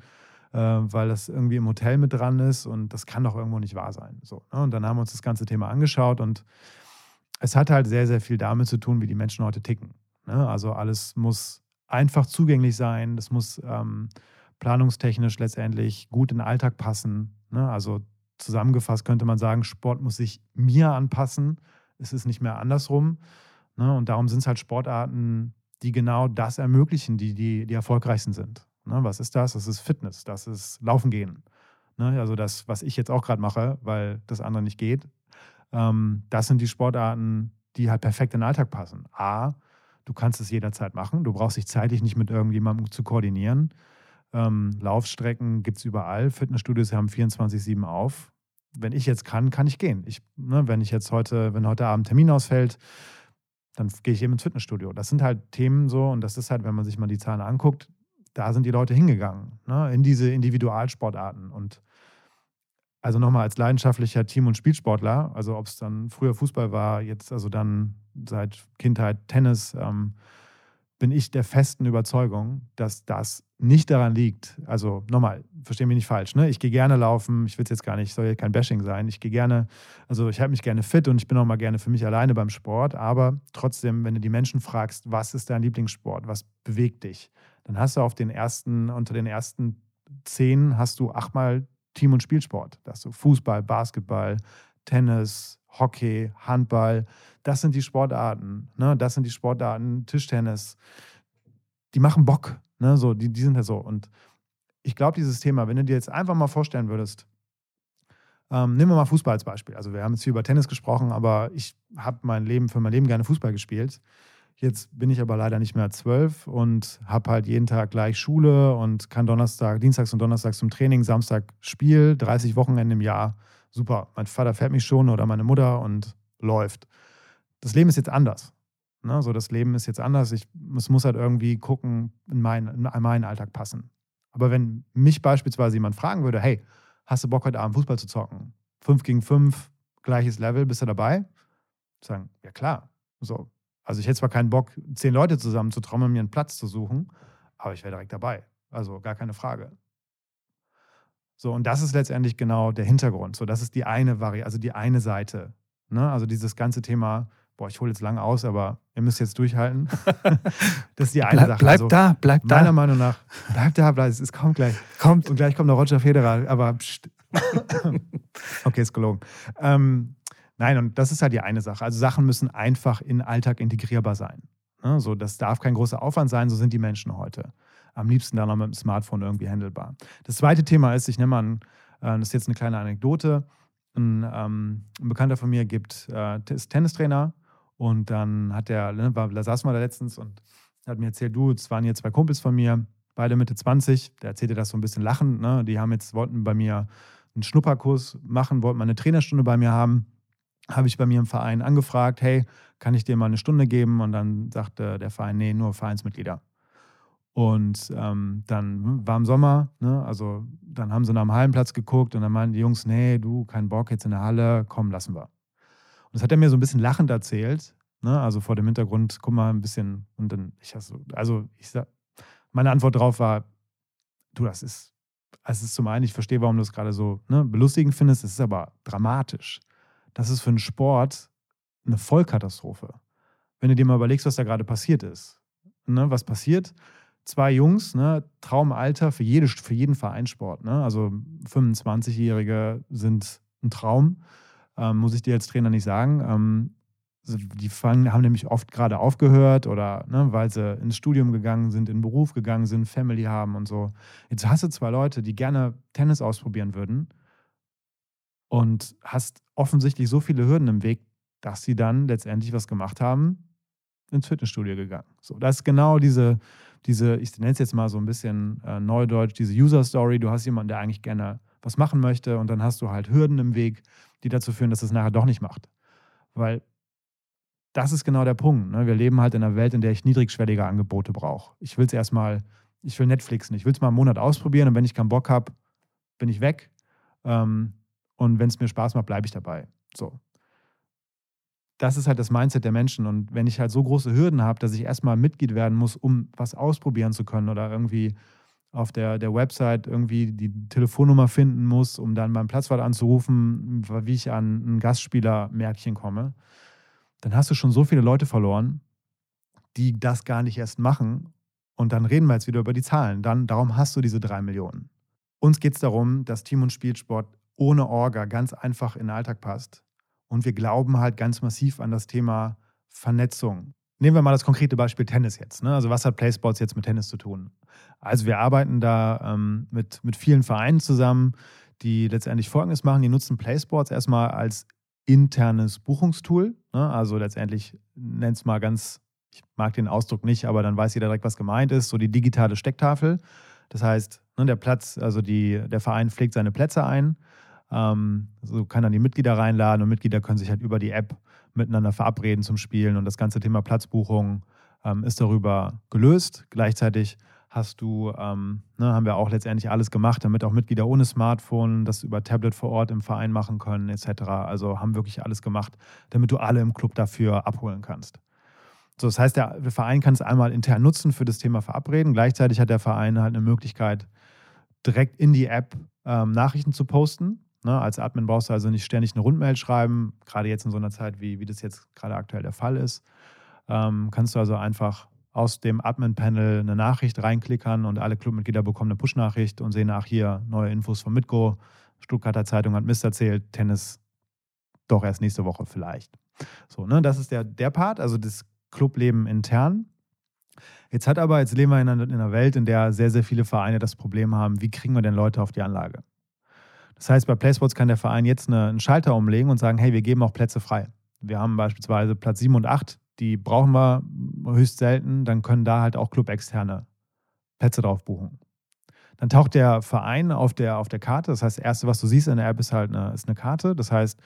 äh, weil das irgendwie im Hotel mit dran ist und das kann doch irgendwo nicht wahr sein. So, ne? Und dann haben wir uns das ganze Thema angeschaut und es hat halt sehr, sehr viel damit zu tun, wie die Menschen heute ticken. Ne? Also alles muss einfach zugänglich sein, das muss ähm, planungstechnisch letztendlich gut in den Alltag passen. Ne? Also zusammengefasst könnte man sagen, Sport muss sich mir anpassen. Es ist nicht mehr andersrum. Ne? Und darum sind es halt Sportarten, die genau das ermöglichen, die, die, die erfolgreichsten sind. Ne? Was ist das? Das ist Fitness, das ist Laufen gehen. Ne? Also das, was ich jetzt auch gerade mache, weil das andere nicht geht. Ähm, das sind die Sportarten, die halt perfekt in den Alltag passen. A, du kannst es jederzeit machen. Du brauchst dich zeitlich nicht mit irgendjemandem zu koordinieren. Ähm, Laufstrecken gibt es überall. Fitnessstudios haben 24-7 auf. Wenn ich jetzt kann, kann ich gehen. Ich, ne, wenn ich jetzt heute, wenn heute Abend Termin ausfällt, dann gehe ich eben ins Fitnessstudio. Das sind halt Themen so, und das ist halt, wenn man sich mal die Zahlen anguckt, da sind die Leute hingegangen, ne, in diese Individualsportarten. Und also nochmal als leidenschaftlicher Team- und Spielsportler, also ob es dann früher Fußball war, jetzt also dann seit Kindheit Tennis, ähm, bin ich der festen Überzeugung, dass das nicht daran liegt. Also nochmal, verstehe mich nicht falsch. Ne? Ich gehe gerne laufen. Ich will es jetzt gar nicht, soll ja kein Bashing sein. Ich gehe gerne, also ich halte mich gerne fit und ich bin auch mal gerne für mich alleine beim Sport. Aber trotzdem, wenn du die Menschen fragst, was ist dein Lieblingssport, was bewegt dich, dann hast du auf den ersten, unter den ersten zehn hast du achtmal Team- und Spielsport. Da hast du Fußball, Basketball, Tennis, Hockey, Handball. Das sind die Sportarten. Ne? Das sind die Sportarten, Tischtennis. Die machen Bock. Ne? So, die, die sind ja so. Und ich glaube, dieses Thema, wenn du dir jetzt einfach mal vorstellen würdest, ähm, nehmen wir mal Fußball als Beispiel. Also wir haben jetzt hier über Tennis gesprochen, aber ich habe mein Leben für mein Leben gerne Fußball gespielt. Jetzt bin ich aber leider nicht mehr zwölf und habe halt jeden Tag gleich Schule und kann Donnerstag, Dienstags und Donnerstags zum Training, Samstag Spiel, 30 Wochenende im Jahr. Super. Mein Vater fährt mich schon oder meine Mutter und läuft. Das Leben ist jetzt anders. Ne? So, das Leben ist jetzt anders. Ich, es muss halt irgendwie gucken, in, mein, in meinen Alltag passen. Aber wenn mich beispielsweise jemand fragen würde, hey, hast du Bock heute Abend Fußball zu zocken? Fünf gegen fünf, gleiches Level, bist du dabei? Sagen, ja klar. So, also ich hätte zwar keinen Bock, zehn Leute zusammen zu trommeln, mir einen Platz zu suchen, aber ich wäre direkt dabei. Also gar keine Frage. So, und das ist letztendlich genau der Hintergrund. So, das ist die eine Variante, also die eine Seite. Ne? Also dieses ganze Thema, boah, ich hole jetzt lange aus, aber ihr müsst jetzt durchhalten. das ist die eine bleib, Sache. Bleib also, da, bleib meiner da. Meiner Meinung nach, bleib da, bleib, es kommt gleich. Kommt. Und gleich kommt noch Roger Federer, aber pst. okay, ist gelogen. Ähm, Nein, und das ist halt die eine Sache. Also Sachen müssen einfach in den Alltag integrierbar sein. Ne? So, das darf kein großer Aufwand sein, so sind die Menschen heute. Am liebsten dann noch mit dem Smartphone irgendwie handelbar. Das zweite Thema ist, ich nehme mal, an, das ist jetzt eine kleine Anekdote. Ein, ähm, ein Bekannter von mir gibt, äh, ist Tennistrainer und dann hat der, ne, da saß mal da letztens und hat mir erzählt, du, es waren hier zwei Kumpels von mir, beide Mitte 20, der erzählte das so ein bisschen lachend, ne? die haben jetzt, wollten bei mir einen Schnupperkurs machen, wollten mal eine Trainerstunde bei mir haben habe ich bei mir im Verein angefragt, hey, kann ich dir mal eine Stunde geben? Und dann sagte der Verein, nee, nur Vereinsmitglieder. Und ähm, dann war im Sommer, ne, also dann haben sie nach dem Hallenplatz geguckt und dann meinten die Jungs, nee, du, kein Bock jetzt in der Halle, komm, lassen wir. Und das hat er mir so ein bisschen lachend erzählt, ne, also vor dem Hintergrund, guck mal, ein bisschen, und dann, ich so, also ich sag, meine Antwort darauf war, du, das ist, es ist zum einen, ich verstehe, warum du es gerade so ne, belustigend findest, es ist aber dramatisch das ist für einen Sport eine Vollkatastrophe. Wenn du dir mal überlegst, was da gerade passiert ist. Ne, was passiert? Zwei Jungs, ne, Traumalter für, jede, für jeden Vereinssport. Ne? Also 25-Jährige sind ein Traum, ähm, muss ich dir als Trainer nicht sagen. Ähm, die fangen, haben nämlich oft gerade aufgehört oder ne, weil sie ins Studium gegangen sind, in den Beruf gegangen sind, Family haben und so. Jetzt hast du zwei Leute, die gerne Tennis ausprobieren würden und hast offensichtlich so viele Hürden im Weg, dass sie dann letztendlich was gemacht haben, ins Fitnessstudio gegangen. So, das ist genau diese, diese ich nenne es jetzt mal so ein bisschen äh, neudeutsch, diese User Story. Du hast jemanden, der eigentlich gerne was machen möchte und dann hast du halt Hürden im Weg, die dazu führen, dass es nachher doch nicht macht. Weil das ist genau der Punkt. Ne? Wir leben halt in einer Welt, in der ich niedrigschwellige Angebote brauche. Ich will es erstmal, ich will Netflixen, ich will es mal einen Monat ausprobieren und wenn ich keinen Bock habe, bin ich weg. Ähm, und wenn es mir Spaß macht, bleibe ich dabei. So. Das ist halt das Mindset der Menschen. Und wenn ich halt so große Hürden habe, dass ich erstmal Mitglied werden muss, um was ausprobieren zu können oder irgendwie auf der, der Website irgendwie die Telefonnummer finden muss, um dann beim Platzwart anzurufen, wie ich an ein Gastspielermärkchen komme, dann hast du schon so viele Leute verloren, die das gar nicht erst machen. Und dann reden wir jetzt wieder über die Zahlen. Dann, darum hast du diese drei Millionen. Uns geht es darum, dass Team- und Spielsport ohne Orga ganz einfach in den Alltag passt. Und wir glauben halt ganz massiv an das Thema Vernetzung. Nehmen wir mal das konkrete Beispiel Tennis jetzt. Ne? Also was hat PlaySports jetzt mit Tennis zu tun? Also wir arbeiten da ähm, mit, mit vielen Vereinen zusammen, die letztendlich Folgendes machen. Die nutzen PlaySports erstmal als internes Buchungstool. Ne? Also letztendlich nennt es mal ganz, ich mag den Ausdruck nicht, aber dann weiß jeder direkt, was gemeint ist, so die digitale Stecktafel. Das heißt, ne, der Platz, also die, der Verein pflegt seine Plätze ein. Ähm, so kann dann die Mitglieder reinladen und Mitglieder können sich halt über die App miteinander verabreden zum Spielen und das ganze Thema Platzbuchung ähm, ist darüber gelöst. Gleichzeitig hast du, ähm, ne, haben wir auch letztendlich alles gemacht, damit auch Mitglieder ohne Smartphone das über Tablet vor Ort im Verein machen können, etc. Also haben wirklich alles gemacht, damit du alle im Club dafür abholen kannst. So, das heißt, der Verein kann es einmal intern nutzen für das Thema Verabreden. Gleichzeitig hat der Verein halt eine Möglichkeit, direkt in die App ähm, Nachrichten zu posten. Ne, als Admin brauchst du also nicht ständig eine Rundmail schreiben, gerade jetzt in so einer Zeit, wie, wie das jetzt gerade aktuell der Fall ist. Ähm, kannst du also einfach aus dem Admin-Panel eine Nachricht reinklickern und alle Clubmitglieder bekommen eine Push-Nachricht und sehen, ach hier, neue Infos von Mitgo, Stuttgarter Zeitung hat Mist erzählt, Tennis doch erst nächste Woche vielleicht. So, ne, das ist der, der Part, also das Clubleben intern. Jetzt hat aber, jetzt leben wir in in einer Welt, in der sehr, sehr viele Vereine das Problem haben, wie kriegen wir denn Leute auf die Anlage? Das heißt, bei PlaySports kann der Verein jetzt eine, einen Schalter umlegen und sagen, hey, wir geben auch Plätze frei. Wir haben beispielsweise Platz 7 und 8 die brauchen wir höchst selten, dann können da halt auch Club-externe Plätze drauf buchen. Dann taucht der Verein auf der, auf der Karte. Das heißt, das Erste, was du siehst in der App, ist halt eine, ist eine Karte. Das heißt,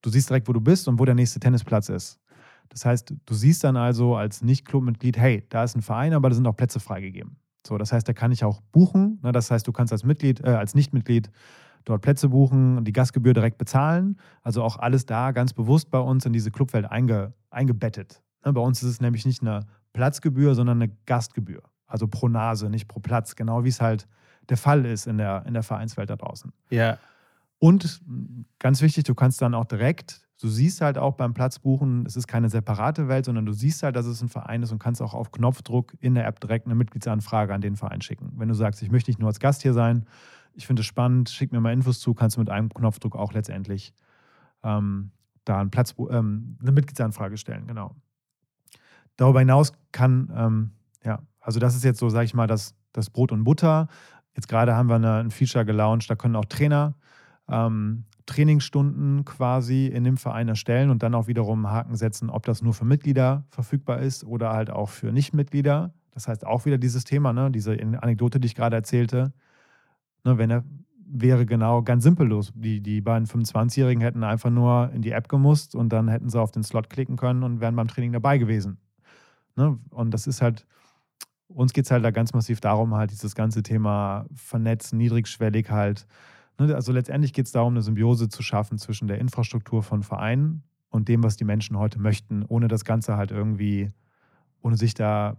du siehst direkt, wo du bist und wo der nächste Tennisplatz ist. Das heißt, du siehst dann also als Nicht-Clubmitglied, hey, da ist ein Verein, aber da sind auch Plätze freigegeben. So, das heißt, da kann ich auch buchen. Das heißt, du kannst als Mitglied, äh, als Nichtmitglied dort Plätze buchen, und die Gastgebühr direkt bezahlen. Also auch alles da ganz bewusst bei uns in diese Clubwelt einge, eingebettet. Ne, bei uns ist es nämlich nicht eine Platzgebühr, sondern eine Gastgebühr. Also pro Nase, nicht pro Platz. Genau wie es halt der Fall ist in der, in der Vereinswelt da draußen. Ja. Und ganz wichtig, du kannst dann auch direkt, du siehst halt auch beim Platzbuchen, es ist keine separate Welt, sondern du siehst halt, dass es ein Verein ist und kannst auch auf Knopfdruck in der App direkt eine Mitgliedsanfrage an den Verein schicken. Wenn du sagst, ich möchte nicht nur als Gast hier sein, ich finde es spannend, schick mir mal Infos zu, kannst du mit einem Knopfdruck auch letztendlich ähm, da einen Platz, ähm, eine Mitgliedsanfrage stellen, genau. Darüber hinaus kann, ähm, ja, also das ist jetzt so, sage ich mal, das, das Brot und Butter. Jetzt gerade haben wir eine, ein Feature gelauncht, da können auch Trainer ähm, Trainingsstunden quasi in dem Verein erstellen und dann auch wiederum Haken setzen, ob das nur für Mitglieder verfügbar ist oder halt auch für Nichtmitglieder. Das heißt auch wieder dieses Thema, ne, diese Anekdote, die ich gerade erzählte. Ne, wenn er wäre genau ganz simpel los. Die, die beiden 25-Jährigen hätten einfach nur in die App gemusst und dann hätten sie auf den Slot klicken können und wären beim Training dabei gewesen. Ne? Und das ist halt, uns geht es halt da ganz massiv darum, halt dieses ganze Thema vernetzen, niedrigschwellig halt. Ne? Also letztendlich geht es darum, eine Symbiose zu schaffen zwischen der Infrastruktur von Vereinen und dem, was die Menschen heute möchten, ohne das Ganze halt irgendwie, ohne sich da,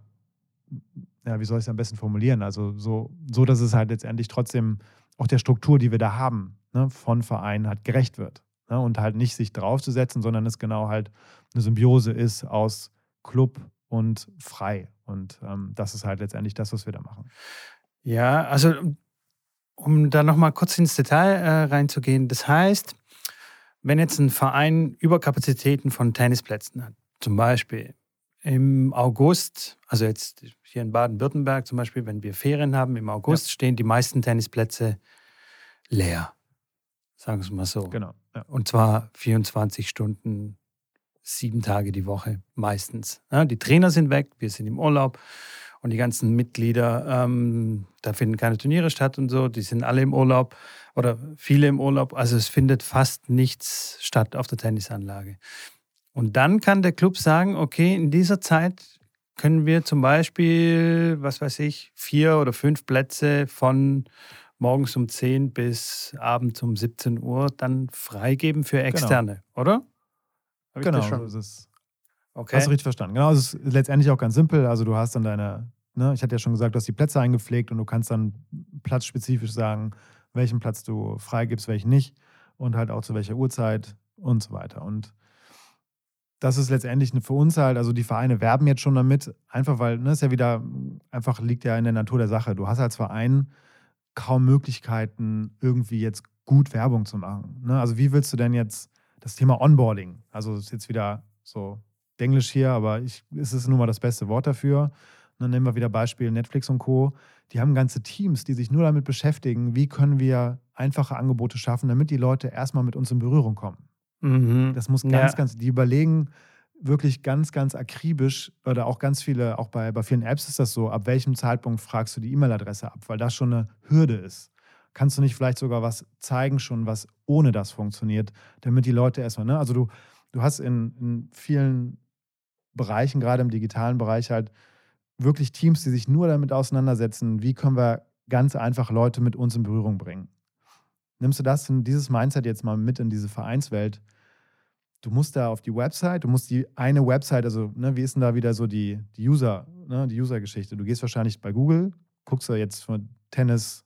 ja, wie soll ich es am besten formulieren? Also so, so, dass es halt letztendlich trotzdem auch der Struktur, die wir da haben, ne, von Vereinen halt gerecht wird. Ne? Und halt nicht sich draufzusetzen, sondern es genau halt eine Symbiose ist aus Club, und frei. Und ähm, das ist halt letztendlich das, was wir da machen. Ja, also um da nochmal kurz ins Detail äh, reinzugehen, das heißt, wenn jetzt ein Verein Überkapazitäten von Tennisplätzen hat, zum Beispiel im August, also jetzt hier in Baden-Württemberg zum Beispiel, wenn wir Ferien haben, im August ja. stehen die meisten Tennisplätze leer. Sagen wir es mal so. Genau. Ja. Und zwar 24 Stunden sieben Tage die Woche meistens. Ja, die Trainer sind weg, wir sind im Urlaub und die ganzen Mitglieder, ähm, da finden keine Turniere statt und so, die sind alle im Urlaub oder viele im Urlaub. Also es findet fast nichts statt auf der Tennisanlage. Und dann kann der Club sagen, okay, in dieser Zeit können wir zum Beispiel, was weiß ich, vier oder fünf Plätze von morgens um 10 bis abends um 17 Uhr dann freigeben für genau. Externe, genau. oder? Hab genau, das schon? Ist, okay. Hast du richtig verstanden. Genau, es ist letztendlich auch ganz simpel. Also du hast dann deine, ne, ich hatte ja schon gesagt, du hast die Plätze eingepflegt und du kannst dann platzspezifisch sagen, welchen Platz du freigibst, welchen nicht und halt auch zu welcher Uhrzeit und so weiter. Und das ist letztendlich für uns halt, also die Vereine werben jetzt schon damit, einfach weil, ne, ist ja wieder, einfach liegt ja in der Natur der Sache. Du hast als Verein kaum Möglichkeiten, irgendwie jetzt gut Werbung zu machen. Ne? Also wie willst du denn jetzt das Thema Onboarding. Also ist jetzt wieder so Englisch hier, aber ich, ist es nun mal das beste Wort dafür. Und dann nehmen wir wieder Beispiel Netflix und Co. Die haben ganze Teams, die sich nur damit beschäftigen, wie können wir einfache Angebote schaffen, damit die Leute erstmal mit uns in Berührung kommen. Mhm. Das muss ganz, ja. ganz, die überlegen, wirklich ganz, ganz akribisch oder auch ganz viele, auch bei, bei vielen Apps ist das so, ab welchem Zeitpunkt fragst du die E-Mail-Adresse ab, weil das schon eine Hürde ist. Kannst du nicht vielleicht sogar was zeigen schon, was ohne das funktioniert, damit die Leute erstmal, ne? Also du, du hast in, in vielen Bereichen, gerade im digitalen Bereich halt wirklich Teams, die sich nur damit auseinandersetzen, wie können wir ganz einfach Leute mit uns in Berührung bringen. Nimmst du das, dieses Mindset jetzt mal mit in diese Vereinswelt? Du musst da auf die Website, du musst die eine Website, also ne, wie ist denn da wieder so die, die User, ne, die User-Geschichte? Du gehst wahrscheinlich bei Google, guckst du jetzt von Tennis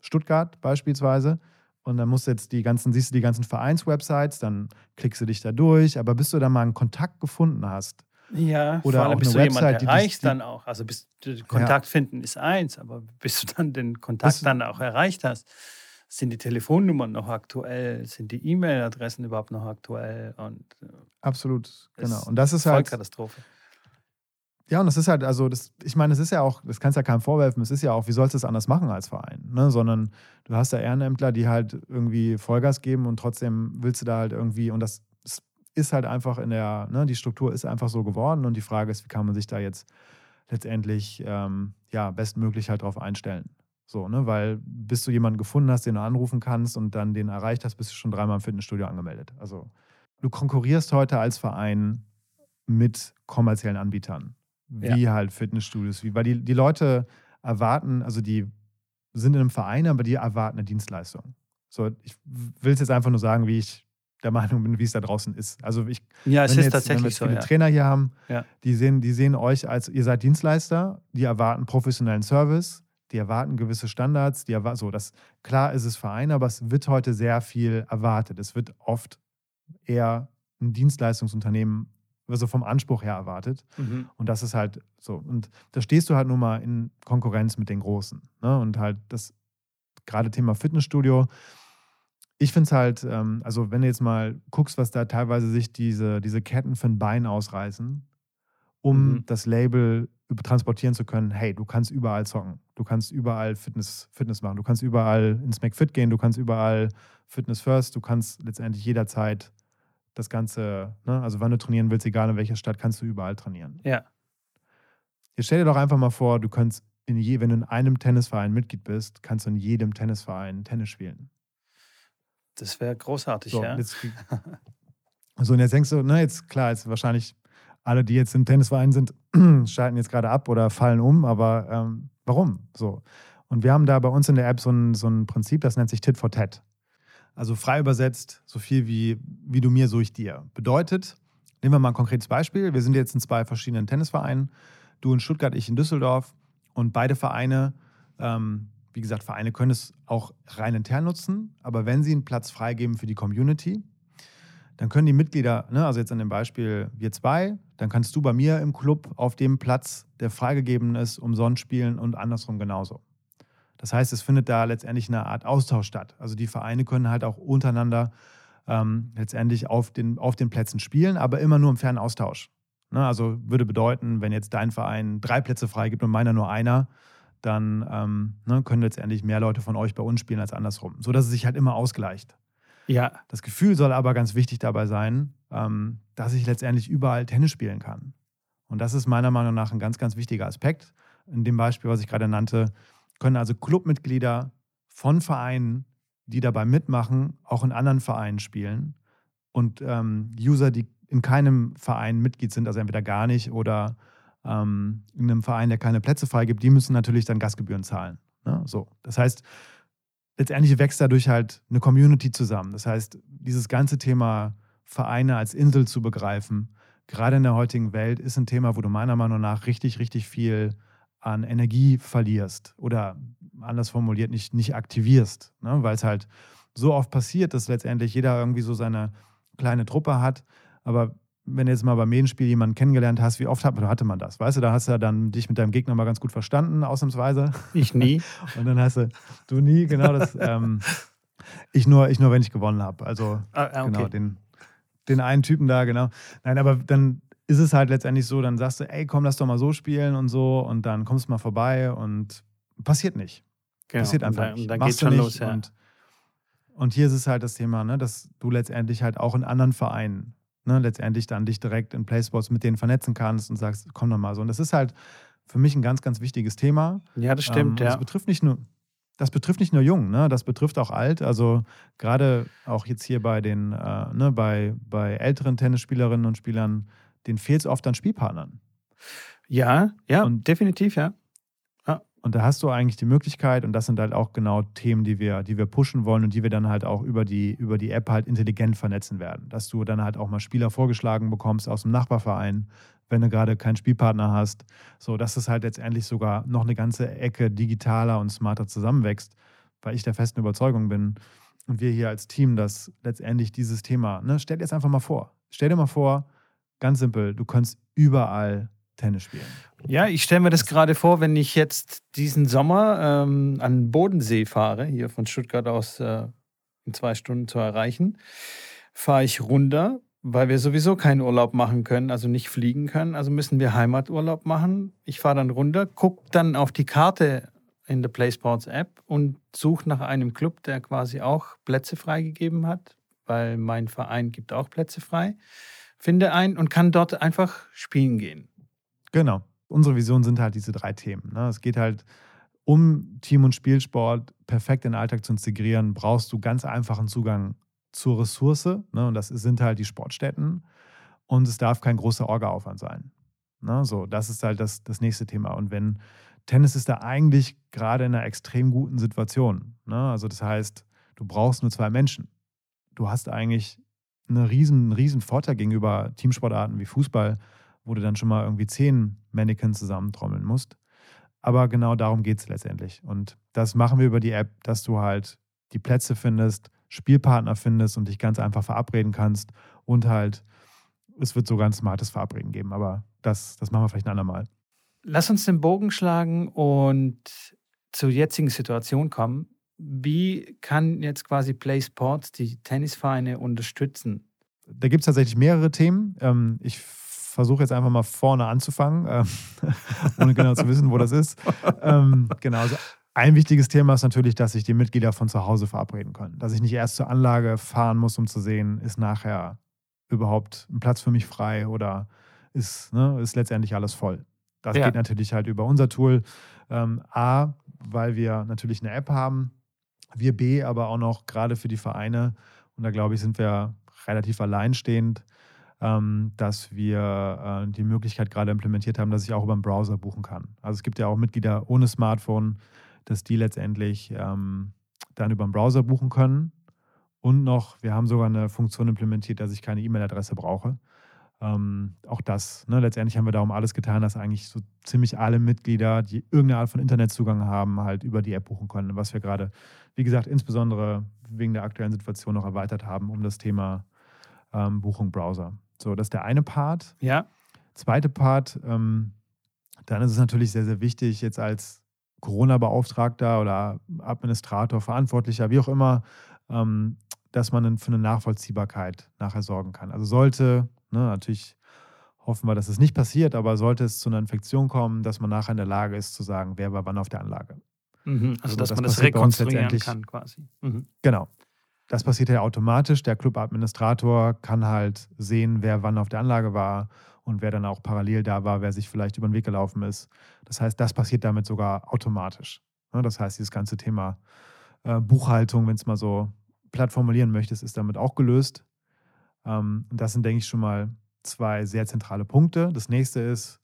Stuttgart beispielsweise und dann musst du jetzt die ganzen, siehst du die ganzen Vereinswebsites, dann klickst du dich da durch, aber bis du da mal einen Kontakt gefunden hast, ja, oder vor allem auch bist eine du jemand Website, die erreicht die- dann auch. Also bis du Kontakt finden ist eins, aber bis du dann den Kontakt Bis- dann auch erreicht hast, sind die Telefonnummern noch aktuell, sind die E-Mail-Adressen überhaupt noch aktuell und äh, absolut, Das genau. Und das ist halt, Vollkatastrophe. Ja, und das ist halt, also, das, ich meine, es ist ja auch, das kannst ja keinem vorwerfen, es ist ja auch, wie sollst du es anders machen als Verein, ne? Sondern du hast da Ehrenämtler, die halt irgendwie Vollgas geben und trotzdem willst du da halt irgendwie, und das ist- ist halt einfach in der, ne, die Struktur ist einfach so geworden und die Frage ist, wie kann man sich da jetzt letztendlich, ähm, ja, bestmöglich halt drauf einstellen. So, ne, weil bis du jemanden gefunden hast, den du anrufen kannst und dann den erreicht hast, bist du schon dreimal im Fitnessstudio angemeldet. Also, du konkurrierst heute als Verein mit kommerziellen Anbietern wie halt Fitnessstudios, wie, weil die, die Leute erwarten, also die sind in einem Verein, aber die erwarten eine Dienstleistung. So, ich will es jetzt einfach nur sagen, wie ich der Meinung bin, wie es da draußen ist. Also ich, Ja, es ist jetzt, wenn wir tatsächlich jetzt so. viele Ja. Trainer hier haben, Ja. die, sehen, die sehen euch als, ihr seid Dienstleister, die erwarten professionellen Service, die erwarten gewisse Standards, die erwarten, so, das, klar ist es Verein, aber es wird heute sehr viel erwartet. Es wird oft eher ein Dienstleistungsunternehmen, also vom Anspruch her erwartet. Mhm. Und das ist halt so. Und da stehst du halt nun mal in Konkurrenz mit den Großen. Ne? Und halt das gerade Thema Fitnessstudio. Ich finde es halt, ähm, also wenn du jetzt mal guckst, was da teilweise sich diese, diese Ketten für ein Bein ausreißen, um Mhm. das Label transportieren zu können, hey, du kannst überall zocken, du kannst überall Fitness, Fitness machen, du kannst überall ins McFit gehen, du kannst überall Fitness First, du kannst letztendlich jederzeit das Ganze, ne, also wann du trainieren willst, egal in welcher Stadt, kannst du überall trainieren. Ja. Jetzt stell dir doch einfach mal vor, du könntest in je, wenn du in einem Tennisverein Mitglied bist, kannst du in jedem Tennisverein Tennis spielen. Das wäre großartig, So, ja. jetzt, so, und jetzt denkst du, na, jetzt klar, jetzt wahrscheinlich alle, die jetzt im Tennisverein sind, schalten jetzt gerade ab oder fallen um, aber ähm, warum? So. Und wir haben da bei uns in der App so ein, so ein Prinzip, das nennt sich Tit for Tat. Also frei übersetzt, so viel wie, wie du mir, so ich dir. Bedeutet, nehmen wir mal ein konkretes Beispiel. Wir sind jetzt in zwei verschiedenen Tennisvereinen. Du in Stuttgart, ich in Düsseldorf. Und beide Vereine, ähm, wie gesagt, Vereine können es auch rein intern nutzen. Aber wenn sie einen Platz freigeben für die Community, dann können die Mitglieder, ne, also jetzt an dem Beispiel wir zwei, dann kannst du bei mir im Club auf dem Platz, der freigegeben ist, umsonst spielen und andersrum genauso. Das heißt, es findet da letztendlich eine Art Austausch statt. Also die Vereine können halt auch untereinander ähm, letztendlich auf den, auf den Plätzen spielen, aber immer nur im fairen Austausch. Ne, also würde bedeuten, wenn jetzt dein Verein drei Plätze freigibt und meiner nur einer, dann ähm, ne, können letztendlich mehr Leute von euch bei uns spielen als andersrum. So dass es sich halt immer ausgleicht. Ja, Das Gefühl soll aber ganz wichtig dabei sein, ähm, dass ich letztendlich überall Tennis spielen kann. Und das ist meiner Meinung nach ein ganz, ganz wichtiger Aspekt. In dem Beispiel, was ich gerade nannte, können also Clubmitglieder von Vereinen, die dabei mitmachen, auch in anderen Vereinen spielen. Und ähm, User, die in keinem Verein Mitglied sind, also entweder gar nicht oder ähm, in einem Verein, der keine Plätze freigibt, die müssen natürlich dann Gastgebühren zahlen. Ne? So. Das heißt, letztendlich wächst dadurch halt eine Community zusammen. Das heißt, dieses ganze Thema Vereine als Insel zu begreifen, gerade in der heutigen Welt, ist ein Thema, wo du meiner Meinung nach richtig, richtig viel an Energie verlierst oder anders formuliert nicht, nicht aktivierst, ne? weil es halt so oft passiert, dass letztendlich jeder irgendwie so seine kleine Truppe hat. Aber wenn du jetzt mal beim Medienspiel jemanden kennengelernt hast, wie oft hat, hatte man das? Weißt du, da hast du ja dann dich mit deinem Gegner mal ganz gut verstanden, ausnahmsweise. ich nie. Und dann hast du, du nie, genau das. Ähm, ich, nur, ich nur, wenn ich gewonnen habe. Also Ah, ah, okay. genau, den, den einen Typen da, genau. Nein, aber dann ist es halt letztendlich so, dann sagst du, ey, komm, lass doch mal so spielen und so. Und dann kommst du mal vorbei und passiert nicht. Genau. Passiert einfach und dann, nicht. Dann Machst geht's du schon nicht. los, ja. Und, und hier ist es halt das Thema, ne, dass du letztendlich halt auch in anderen Vereinen ne, letztendlich dann dich direkt in PlaySports mit denen vernetzen kannst und sagst, komm doch mal so. Und das ist halt für mich ein ganz, ganz wichtiges Thema. Ja, das stimmt, ähm, ja. Das betrifft nicht nur, das betrifft nicht nur jung, ne? das betrifft auch alt. Also gerade auch jetzt hier bei den, äh, ne, bei, bei älteren Tennisspielerinnen und Spielern, denen fehlt es oft an Spielpartnern. Ja, ja, Und- definitiv, ja. Und da hast du eigentlich die Möglichkeit, und das sind halt auch genau Themen, die wir, die wir pushen wollen und die wir dann halt auch über die, über die App halt intelligent vernetzen werden. Dass du dann halt auch mal Spieler vorgeschlagen bekommst aus dem Nachbarverein, wenn du gerade keinen Spielpartner hast. So, dass es halt letztendlich sogar noch eine ganze Ecke digitaler und smarter zusammenwächst, weil ich der festen Überzeugung bin und wir hier als Team, dass letztendlich dieses Thema, ne, stell dir jetzt einfach mal vor. Stell dir mal vor, ganz simpel, du kannst überall Tennis spielen. Ja, ich stelle mir das gerade vor, wenn ich jetzt diesen Sommer ähm, an den Bodensee fahre, hier von Stuttgart aus äh, in zwei Stunden zu erreichen, fahre ich runter, weil wir sowieso keinen Urlaub machen können, also nicht fliegen können. Also müssen wir Heimaturlaub machen. Ich fahre dann runter, gucke dann auf die Karte in der PlaySports App und suche nach einem Club, der quasi auch Plätze freigegeben hat, weil mein Verein gibt auch Plätze frei. Finde einen und kann dort einfach spielen gehen. Genau. Unsere Vision sind halt diese drei Themen. Ne? Es geht halt um Team- und Spielsport perfekt in den Alltag zu integrieren, brauchst du ganz einfachen Zugang zur Ressource. Ne? Und das sind halt die Sportstätten. Und es darf kein großer Orga-Aufwand sein. Ne? So, das ist halt das, das nächste Thema. Und wenn Tennis ist da eigentlich gerade in einer extrem guten Situation. Ne? Also das heißt, du brauchst nur zwei Menschen. Du hast eigentlich einen riesen, riesen Vorteil gegenüber Teamsportarten wie Fußball, wo du dann schon mal irgendwie zehn Mannequins zusammentrommeln musst. Aber genau darum geht es letztendlich. Und das machen wir über die App, dass du halt die Plätze findest, Spielpartner findest und dich ganz einfach verabreden kannst. Und halt, es wird sogar ein smartes Verabreden geben. Aber das, das machen wir vielleicht ein andermal. Lass uns den Bogen schlagen und zur jetzigen Situation kommen. Wie kann jetzt quasi Play Sports die Tennisvereine unterstützen? Da gibt es tatsächlich mehrere Themen. Ähm, ich versuche jetzt einfach mal vorne anzufangen, ähm, ohne genau zu wissen, wo das ist. Ähm, genau. Also ein wichtiges Thema ist natürlich, dass sich die Mitglieder von zu Hause verabreden können. Dass ich nicht erst zur Anlage fahren muss, um zu sehen, ist nachher überhaupt ein Platz für mich frei oder ist, ne, ist letztendlich alles voll. Das Ja. geht natürlich halt über unser Tool. Ähm, A, weil wir natürlich eine App haben. Wir B, aber auch noch gerade für die Vereine. Und da glaube ich, sind wir relativ alleinstehend, ähm, dass wir äh, die Möglichkeit gerade implementiert haben, dass ich auch über den Browser buchen kann. Also es gibt ja auch Mitglieder ohne Smartphone, dass die letztendlich ähm, dann über den Browser buchen können. Und noch, wir haben sogar eine Funktion implementiert, dass ich keine E-Mail-Adresse brauche. Ähm, auch das, ne, letztendlich haben wir darum alles getan, dass eigentlich so ziemlich alle Mitglieder, die irgendeine Art von Internetzugang haben, halt über die App buchen können. Was wir gerade, wie gesagt, insbesondere wegen der aktuellen Situation noch erweitert haben, um das Thema ähm, Buchung Browser. So, das ist der eine Part. Ja, Zweite Part, ähm, dann ist es natürlich sehr, sehr wichtig, jetzt als Corona-Beauftragter oder Administrator, Verantwortlicher, wie auch immer, ähm, dass man für eine Nachvollziehbarkeit nachher sorgen kann. Also sollte, ne, natürlich hoffen wir, dass es nicht passiert, aber sollte es zu einer Infektion kommen, dass man nachher in der Lage ist zu sagen, wer war wann auf der Anlage. mhm. also So, dass das man das rekonstruieren kann quasi. Mhm. Genau. Das passiert ja automatisch. Der Club-Administrator kann halt sehen, wer wann auf der Anlage war und wer dann auch parallel da war, wer sich vielleicht über den Weg gelaufen ist. Das heißt, das passiert damit sogar automatisch. Ne, Das heißt, dieses ganze Thema äh, Buchhaltung, wenn es mal so platt formulieren möchtest, ist damit auch gelöst. Ähm, Und das sind, denke ich, schon mal zwei sehr zentrale Punkte. Das nächste ist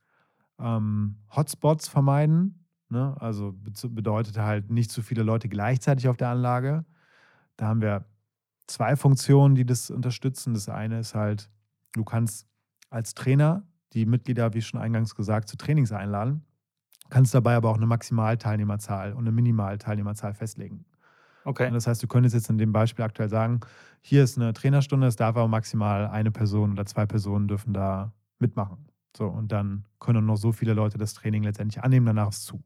ähm, Hotspots vermeiden. Ne? Also be- bedeutet halt nicht zu viele Leute gleichzeitig auf der Anlage. Da haben wir zwei Funktionen, die das unterstützen. Das eine ist halt, du kannst als Trainer die Mitglieder, wie schon eingangs gesagt, zu Trainings einladen, kannst dabei aber auch eine Maximalteilnehmerzahl und eine Minimalteilnehmerzahl festlegen. Okay. Das heißt, du könntest jetzt in dem Beispiel aktuell sagen, hier ist eine Trainerstunde, es darf aber maximal eine Person oder zwei Personen dürfen da mitmachen. So, und dann können noch so viele Leute das Training letztendlich annehmen, danach ist es zu.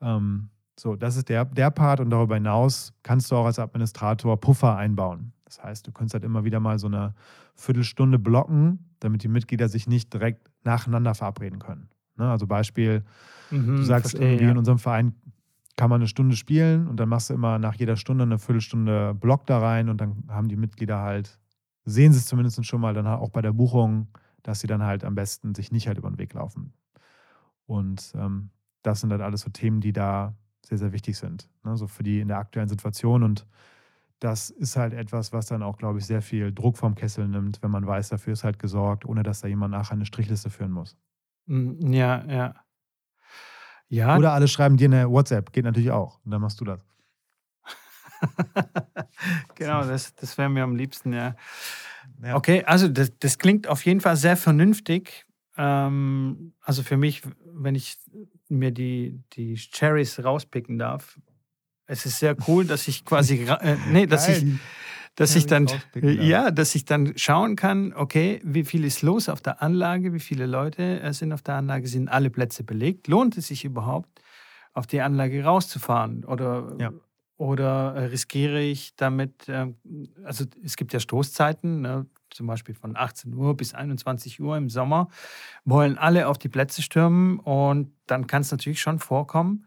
Ähm, so, das ist der, der Part und darüber hinaus kannst du auch als Administrator Puffer einbauen. Das heißt, du kannst halt immer wieder mal so eine Viertelstunde blocken, damit die Mitglieder sich nicht direkt nacheinander verabreden können. Ne? Also Beispiel, Mhm, Du sagst verstehe, irgendwie ja. in unserem Verein kann man eine Stunde spielen und dann machst du immer nach jeder Stunde eine Viertelstunde Block da rein und dann haben die Mitglieder halt sehen sie es zumindest schon mal dann auch bei der Buchung, dass sie dann halt am besten sich nicht halt über den Weg laufen. Und ähm, das sind dann alles so Themen, die da sehr, sehr wichtig sind. Ne? So für die in der aktuellen Situation. Und das ist halt etwas, was dann auch, glaube ich, sehr viel Druck vom Kessel nimmt, wenn man weiß, dafür ist halt gesorgt, ohne dass da jemand nachher eine Strichliste führen muss. Mm, ja, ja. Ja. Oder alle schreiben dir eine WhatsApp, geht natürlich auch. Und dann machst du das. genau, das, das wäre mir am liebsten, ja. ja. Okay, also das, das klingt auf jeden Fall sehr vernünftig. Ähm, also für mich, wenn ich mir die, die Cherries rauspicken darf, es ist sehr cool, dass ich quasi, äh, nee, dass ich, dass ich dann, ja, dass ich dann schauen kann, okay, wie viel ist los auf der Anlage, wie viele Leute äh, sind auf der Anlage, sind alle Plätze belegt, lohnt es sich überhaupt, auf die Anlage rauszufahren? Oder ja. Oder äh, riskiere ich damit, ähm, also es gibt ja Stoßzeiten, ne, zum Beispiel von 18 Uhr bis 21 Uhr im Sommer, wollen alle auf die Plätze stürmen und dann kann es natürlich schon vorkommen,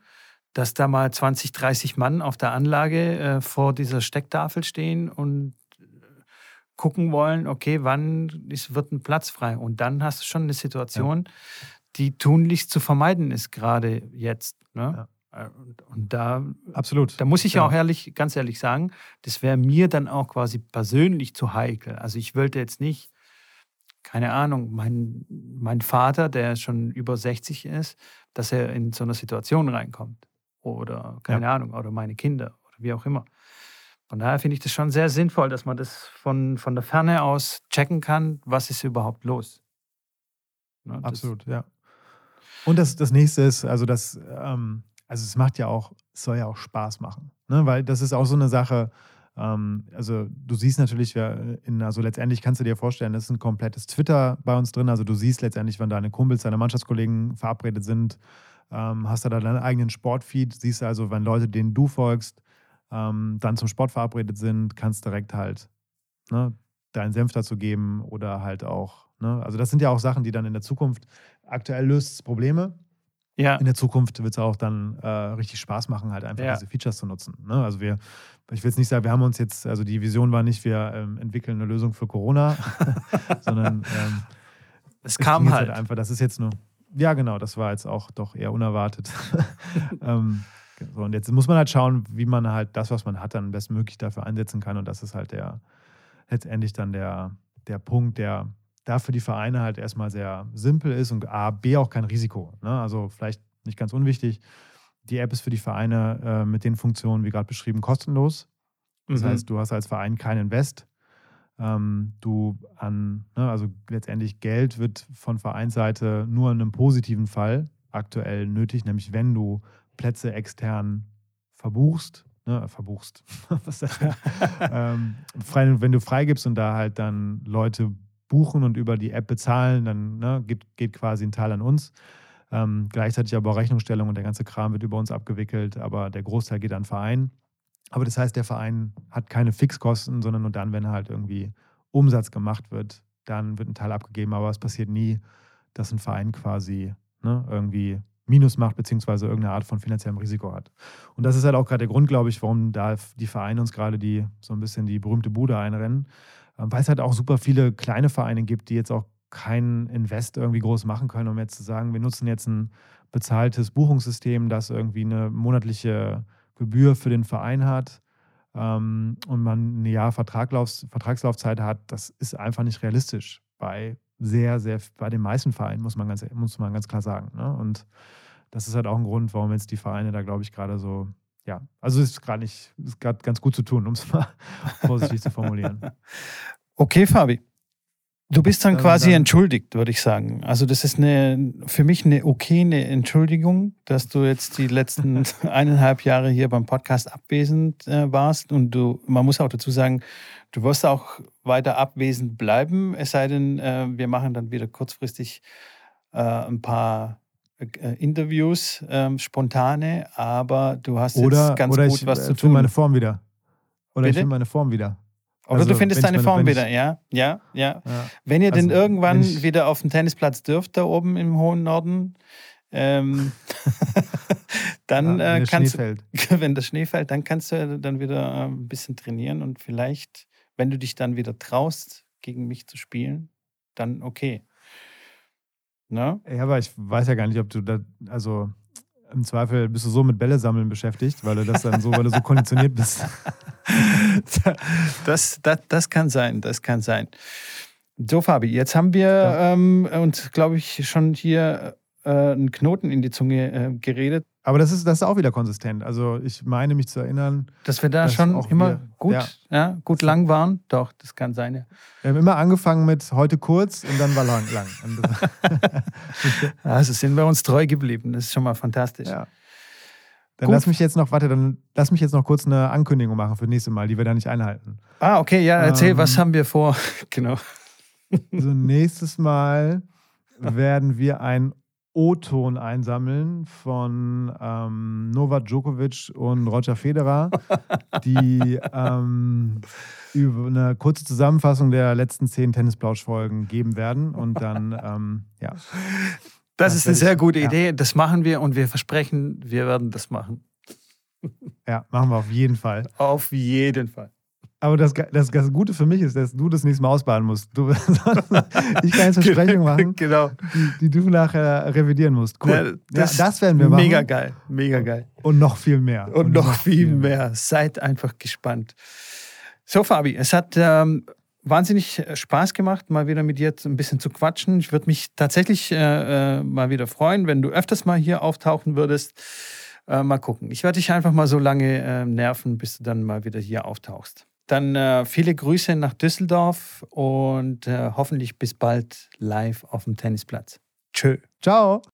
dass da mal 20, 30 Mann auf der Anlage äh, vor dieser Stecktafel stehen und äh, gucken wollen, okay, wann ist, wird ein Platz frei. Und dann hast du schon eine Situation, ja. die tunlichst zu vermeiden ist, gerade jetzt. Ne? Ja. Äh, und, und, da, Absolut. da muss ich ja auch ehrlich, ganz ehrlich sagen, das wäre mir dann auch quasi persönlich zu heikel. Also ich wollte jetzt nicht, keine Ahnung, mein, mein Vater, der schon über 60 ist, dass er in so eine Situation reinkommt. Oder keine ja. Ahnung, oder meine Kinder oder wie auch immer. Von daher finde ich das schon sehr sinnvoll, dass man das von, von der Ferne aus checken kann, was ist überhaupt los. Ne, Absolut, ja. Und das, das nächste ist, also das, ähm, also es macht ja auch, es soll ja auch Spaß machen. Ne? Weil das ist auch so eine Sache, ähm, also du siehst natürlich, in, also letztendlich kannst du dir vorstellen, das ist ein komplettes Twitter bei uns drin. Also du siehst letztendlich, wenn deine Kumpels, deine Mannschaftskollegen verabredet sind, ähm, hast du da deinen eigenen Sportfeed, siehst also, wenn Leute, denen du folgst, ähm, dann zum Sport verabredet sind, kannst direkt halt ne, deinen Senf dazu geben oder halt auch, ne? also das sind ja auch Sachen, die dann in der Zukunft, aktuell löst Probleme, ja. In der Zukunft wird es auch dann äh, richtig Spaß machen, halt einfach ja. diese Features zu nutzen. Ne? Also wir, ich will jetzt nicht sagen, wir haben uns jetzt, also die Vision war nicht, wir ähm, entwickeln eine Lösung für Corona, sondern ähm, es kam halt. halt. einfach. Das ist jetzt nur, ja genau, das war jetzt auch doch eher unerwartet. ähm, so, und jetzt muss man halt schauen, wie man halt das, was man hat, dann bestmöglich dafür einsetzen kann. Und das ist halt der letztendlich dann der, der Punkt, der da für die Vereine halt erstmal sehr simpel ist und A, B auch kein Risiko. Ne? Also vielleicht nicht ganz unwichtig. Die App ist für die Vereine äh, mit den Funktionen, wie gerade beschrieben, kostenlos. Das mhm. heißt, du hast als Verein kein Invest. Ähm, du an, ne, also letztendlich Geld wird von Vereinsseite nur in einem positiven Fall aktuell nötig, nämlich wenn du Plätze extern verbuchst, ne, verbuchst, ähm, frei, wenn du freigibst und da halt dann Leute buchen und über die App bezahlen, dann ne, geht, geht, quasi ein Teil an uns. Ähm, gleichzeitig aber auch Rechnungsstellung und der ganze Kram wird über uns abgewickelt, aber der Großteil geht an den Verein. Aber das heißt, der Verein hat keine Fixkosten, sondern nur dann, wenn halt irgendwie Umsatz gemacht wird, dann wird ein Teil abgegeben. Aber es passiert nie, dass ein Verein quasi ne, irgendwie Minus macht, beziehungsweise irgendeine Art von finanziellem Risiko hat. Und das ist halt auch gerade der Grund, glaube ich, warum da die Vereine uns gerade die so ein bisschen die berühmte Bude einrennen, weil es halt auch super viele kleine Vereine gibt, die jetzt auch keinen Invest irgendwie groß machen können, um jetzt zu sagen, wir nutzen jetzt ein bezahltes Buchungssystem, das irgendwie eine monatliche Gebühr für den Verein hat ähm, und man ein Jahr Vertraglauf, Vertragslaufzeit hat. Das ist einfach nicht realistisch bei sehr, sehr, bei den meisten Vereinen, muss man ganz, muss man ganz klar sagen. Ne? Und das ist halt auch ein Grund, warum jetzt die Vereine da, glaube ich, gerade so ja, also ist gerade nicht, ist gerade ganz gut zu tun, um es mal vorsichtig zu formulieren. Okay, Fabi. Du bist dann, dann quasi dann, entschuldigt, würde ich sagen. Also das ist eine, für mich eine okay eine Entschuldigung, dass du jetzt die letzten eineinhalb Jahre hier beim Podcast abwesend äh, warst. Und du, man muss auch dazu sagen, du wirst auch weiter abwesend bleiben, es sei denn, äh, wir machen dann wieder kurzfristig äh, ein paar äh, Interviews, ähm, spontane, aber du hast oder, jetzt ganz gut ich, was äh, zu tun. meine Form wieder. Oder Bitte? ich finde meine Form wieder. Oder also, du findest deine Form wieder, ja, ja, ja, ja. Wenn ihr also, denn irgendwann wieder auf den Tennisplatz dürft, da oben im hohen Norden, ähm, dann ja, äh, kannst du, wenn das Schnee fällt, dann kannst du dann wieder äh, ein bisschen trainieren und vielleicht, wenn du dich dann wieder traust, gegen mich zu spielen, dann okay. Ne? Ja, aber ich weiß ja gar nicht, ob du da, also im Zweifel bist du so mit Bälle sammeln beschäftigt, weil du das dann so, weil du so konditioniert bist. das, das, das kann sein, das kann sein. So, Fabi, jetzt haben wir ja. ähm, uns, glaube ich, schon hier äh, einen Knoten in die Zunge äh, geredet. Aber das ist, das ist auch wieder konsistent. Also ich meine mich zu erinnern. Dass wir da dass schon immer wir, gut, ja. ja. gut lang waren. Doch, das kann sein, ja. Wir haben immer angefangen mit heute kurz und dann war lang. lang. also sind wir uns treu geblieben. Das ist schon mal fantastisch. Ja. Dann Gut. lass mich jetzt noch, warte, dann lass mich jetzt noch kurz eine Ankündigung machen für das nächste Mal, die wir da nicht einhalten. Ah, okay, ja, erzähl, ähm, was haben wir vor? genau. Also nächstes Mal werden wir ein O-Ton einsammeln von ähm, Novak Djokovic und Roger Federer, die ähm, über eine kurze Zusammenfassung der letzten zehn Tennisplausch-Folgen geben werden. Und dann, ähm, ja. Das, das ist eine sehr gute ich, Idee. Ja. Das machen wir und wir versprechen, wir werden das machen. Ja, machen wir auf jeden Fall. Auf jeden Fall. Aber das, das, das Gute für mich ist, dass du das nächste Mal ausbaden musst. Du, ich kann jetzt Versprechungen machen, genau. die, die, du nachher revidieren musst. Cool. Ja, das, ja, das werden wir machen. Mega geil, mega geil. Und noch viel mehr. Und, Und noch, noch, viel mehr. mehr. Seid einfach gespannt. So, Fabi, es hat ähm, wahnsinnig Spaß gemacht, mal wieder mit dir ein bisschen zu quatschen. Ich würde mich tatsächlich äh, äh, mal wieder freuen, wenn du öfters mal hier auftauchen würdest. Äh, mal gucken. Ich werde dich einfach mal so lange äh, nerven, bis du dann mal wieder hier auftauchst. Dann äh, viele Grüße nach Düsseldorf und äh, hoffentlich bis bald live auf dem Tennisplatz. Tschö. Ciao.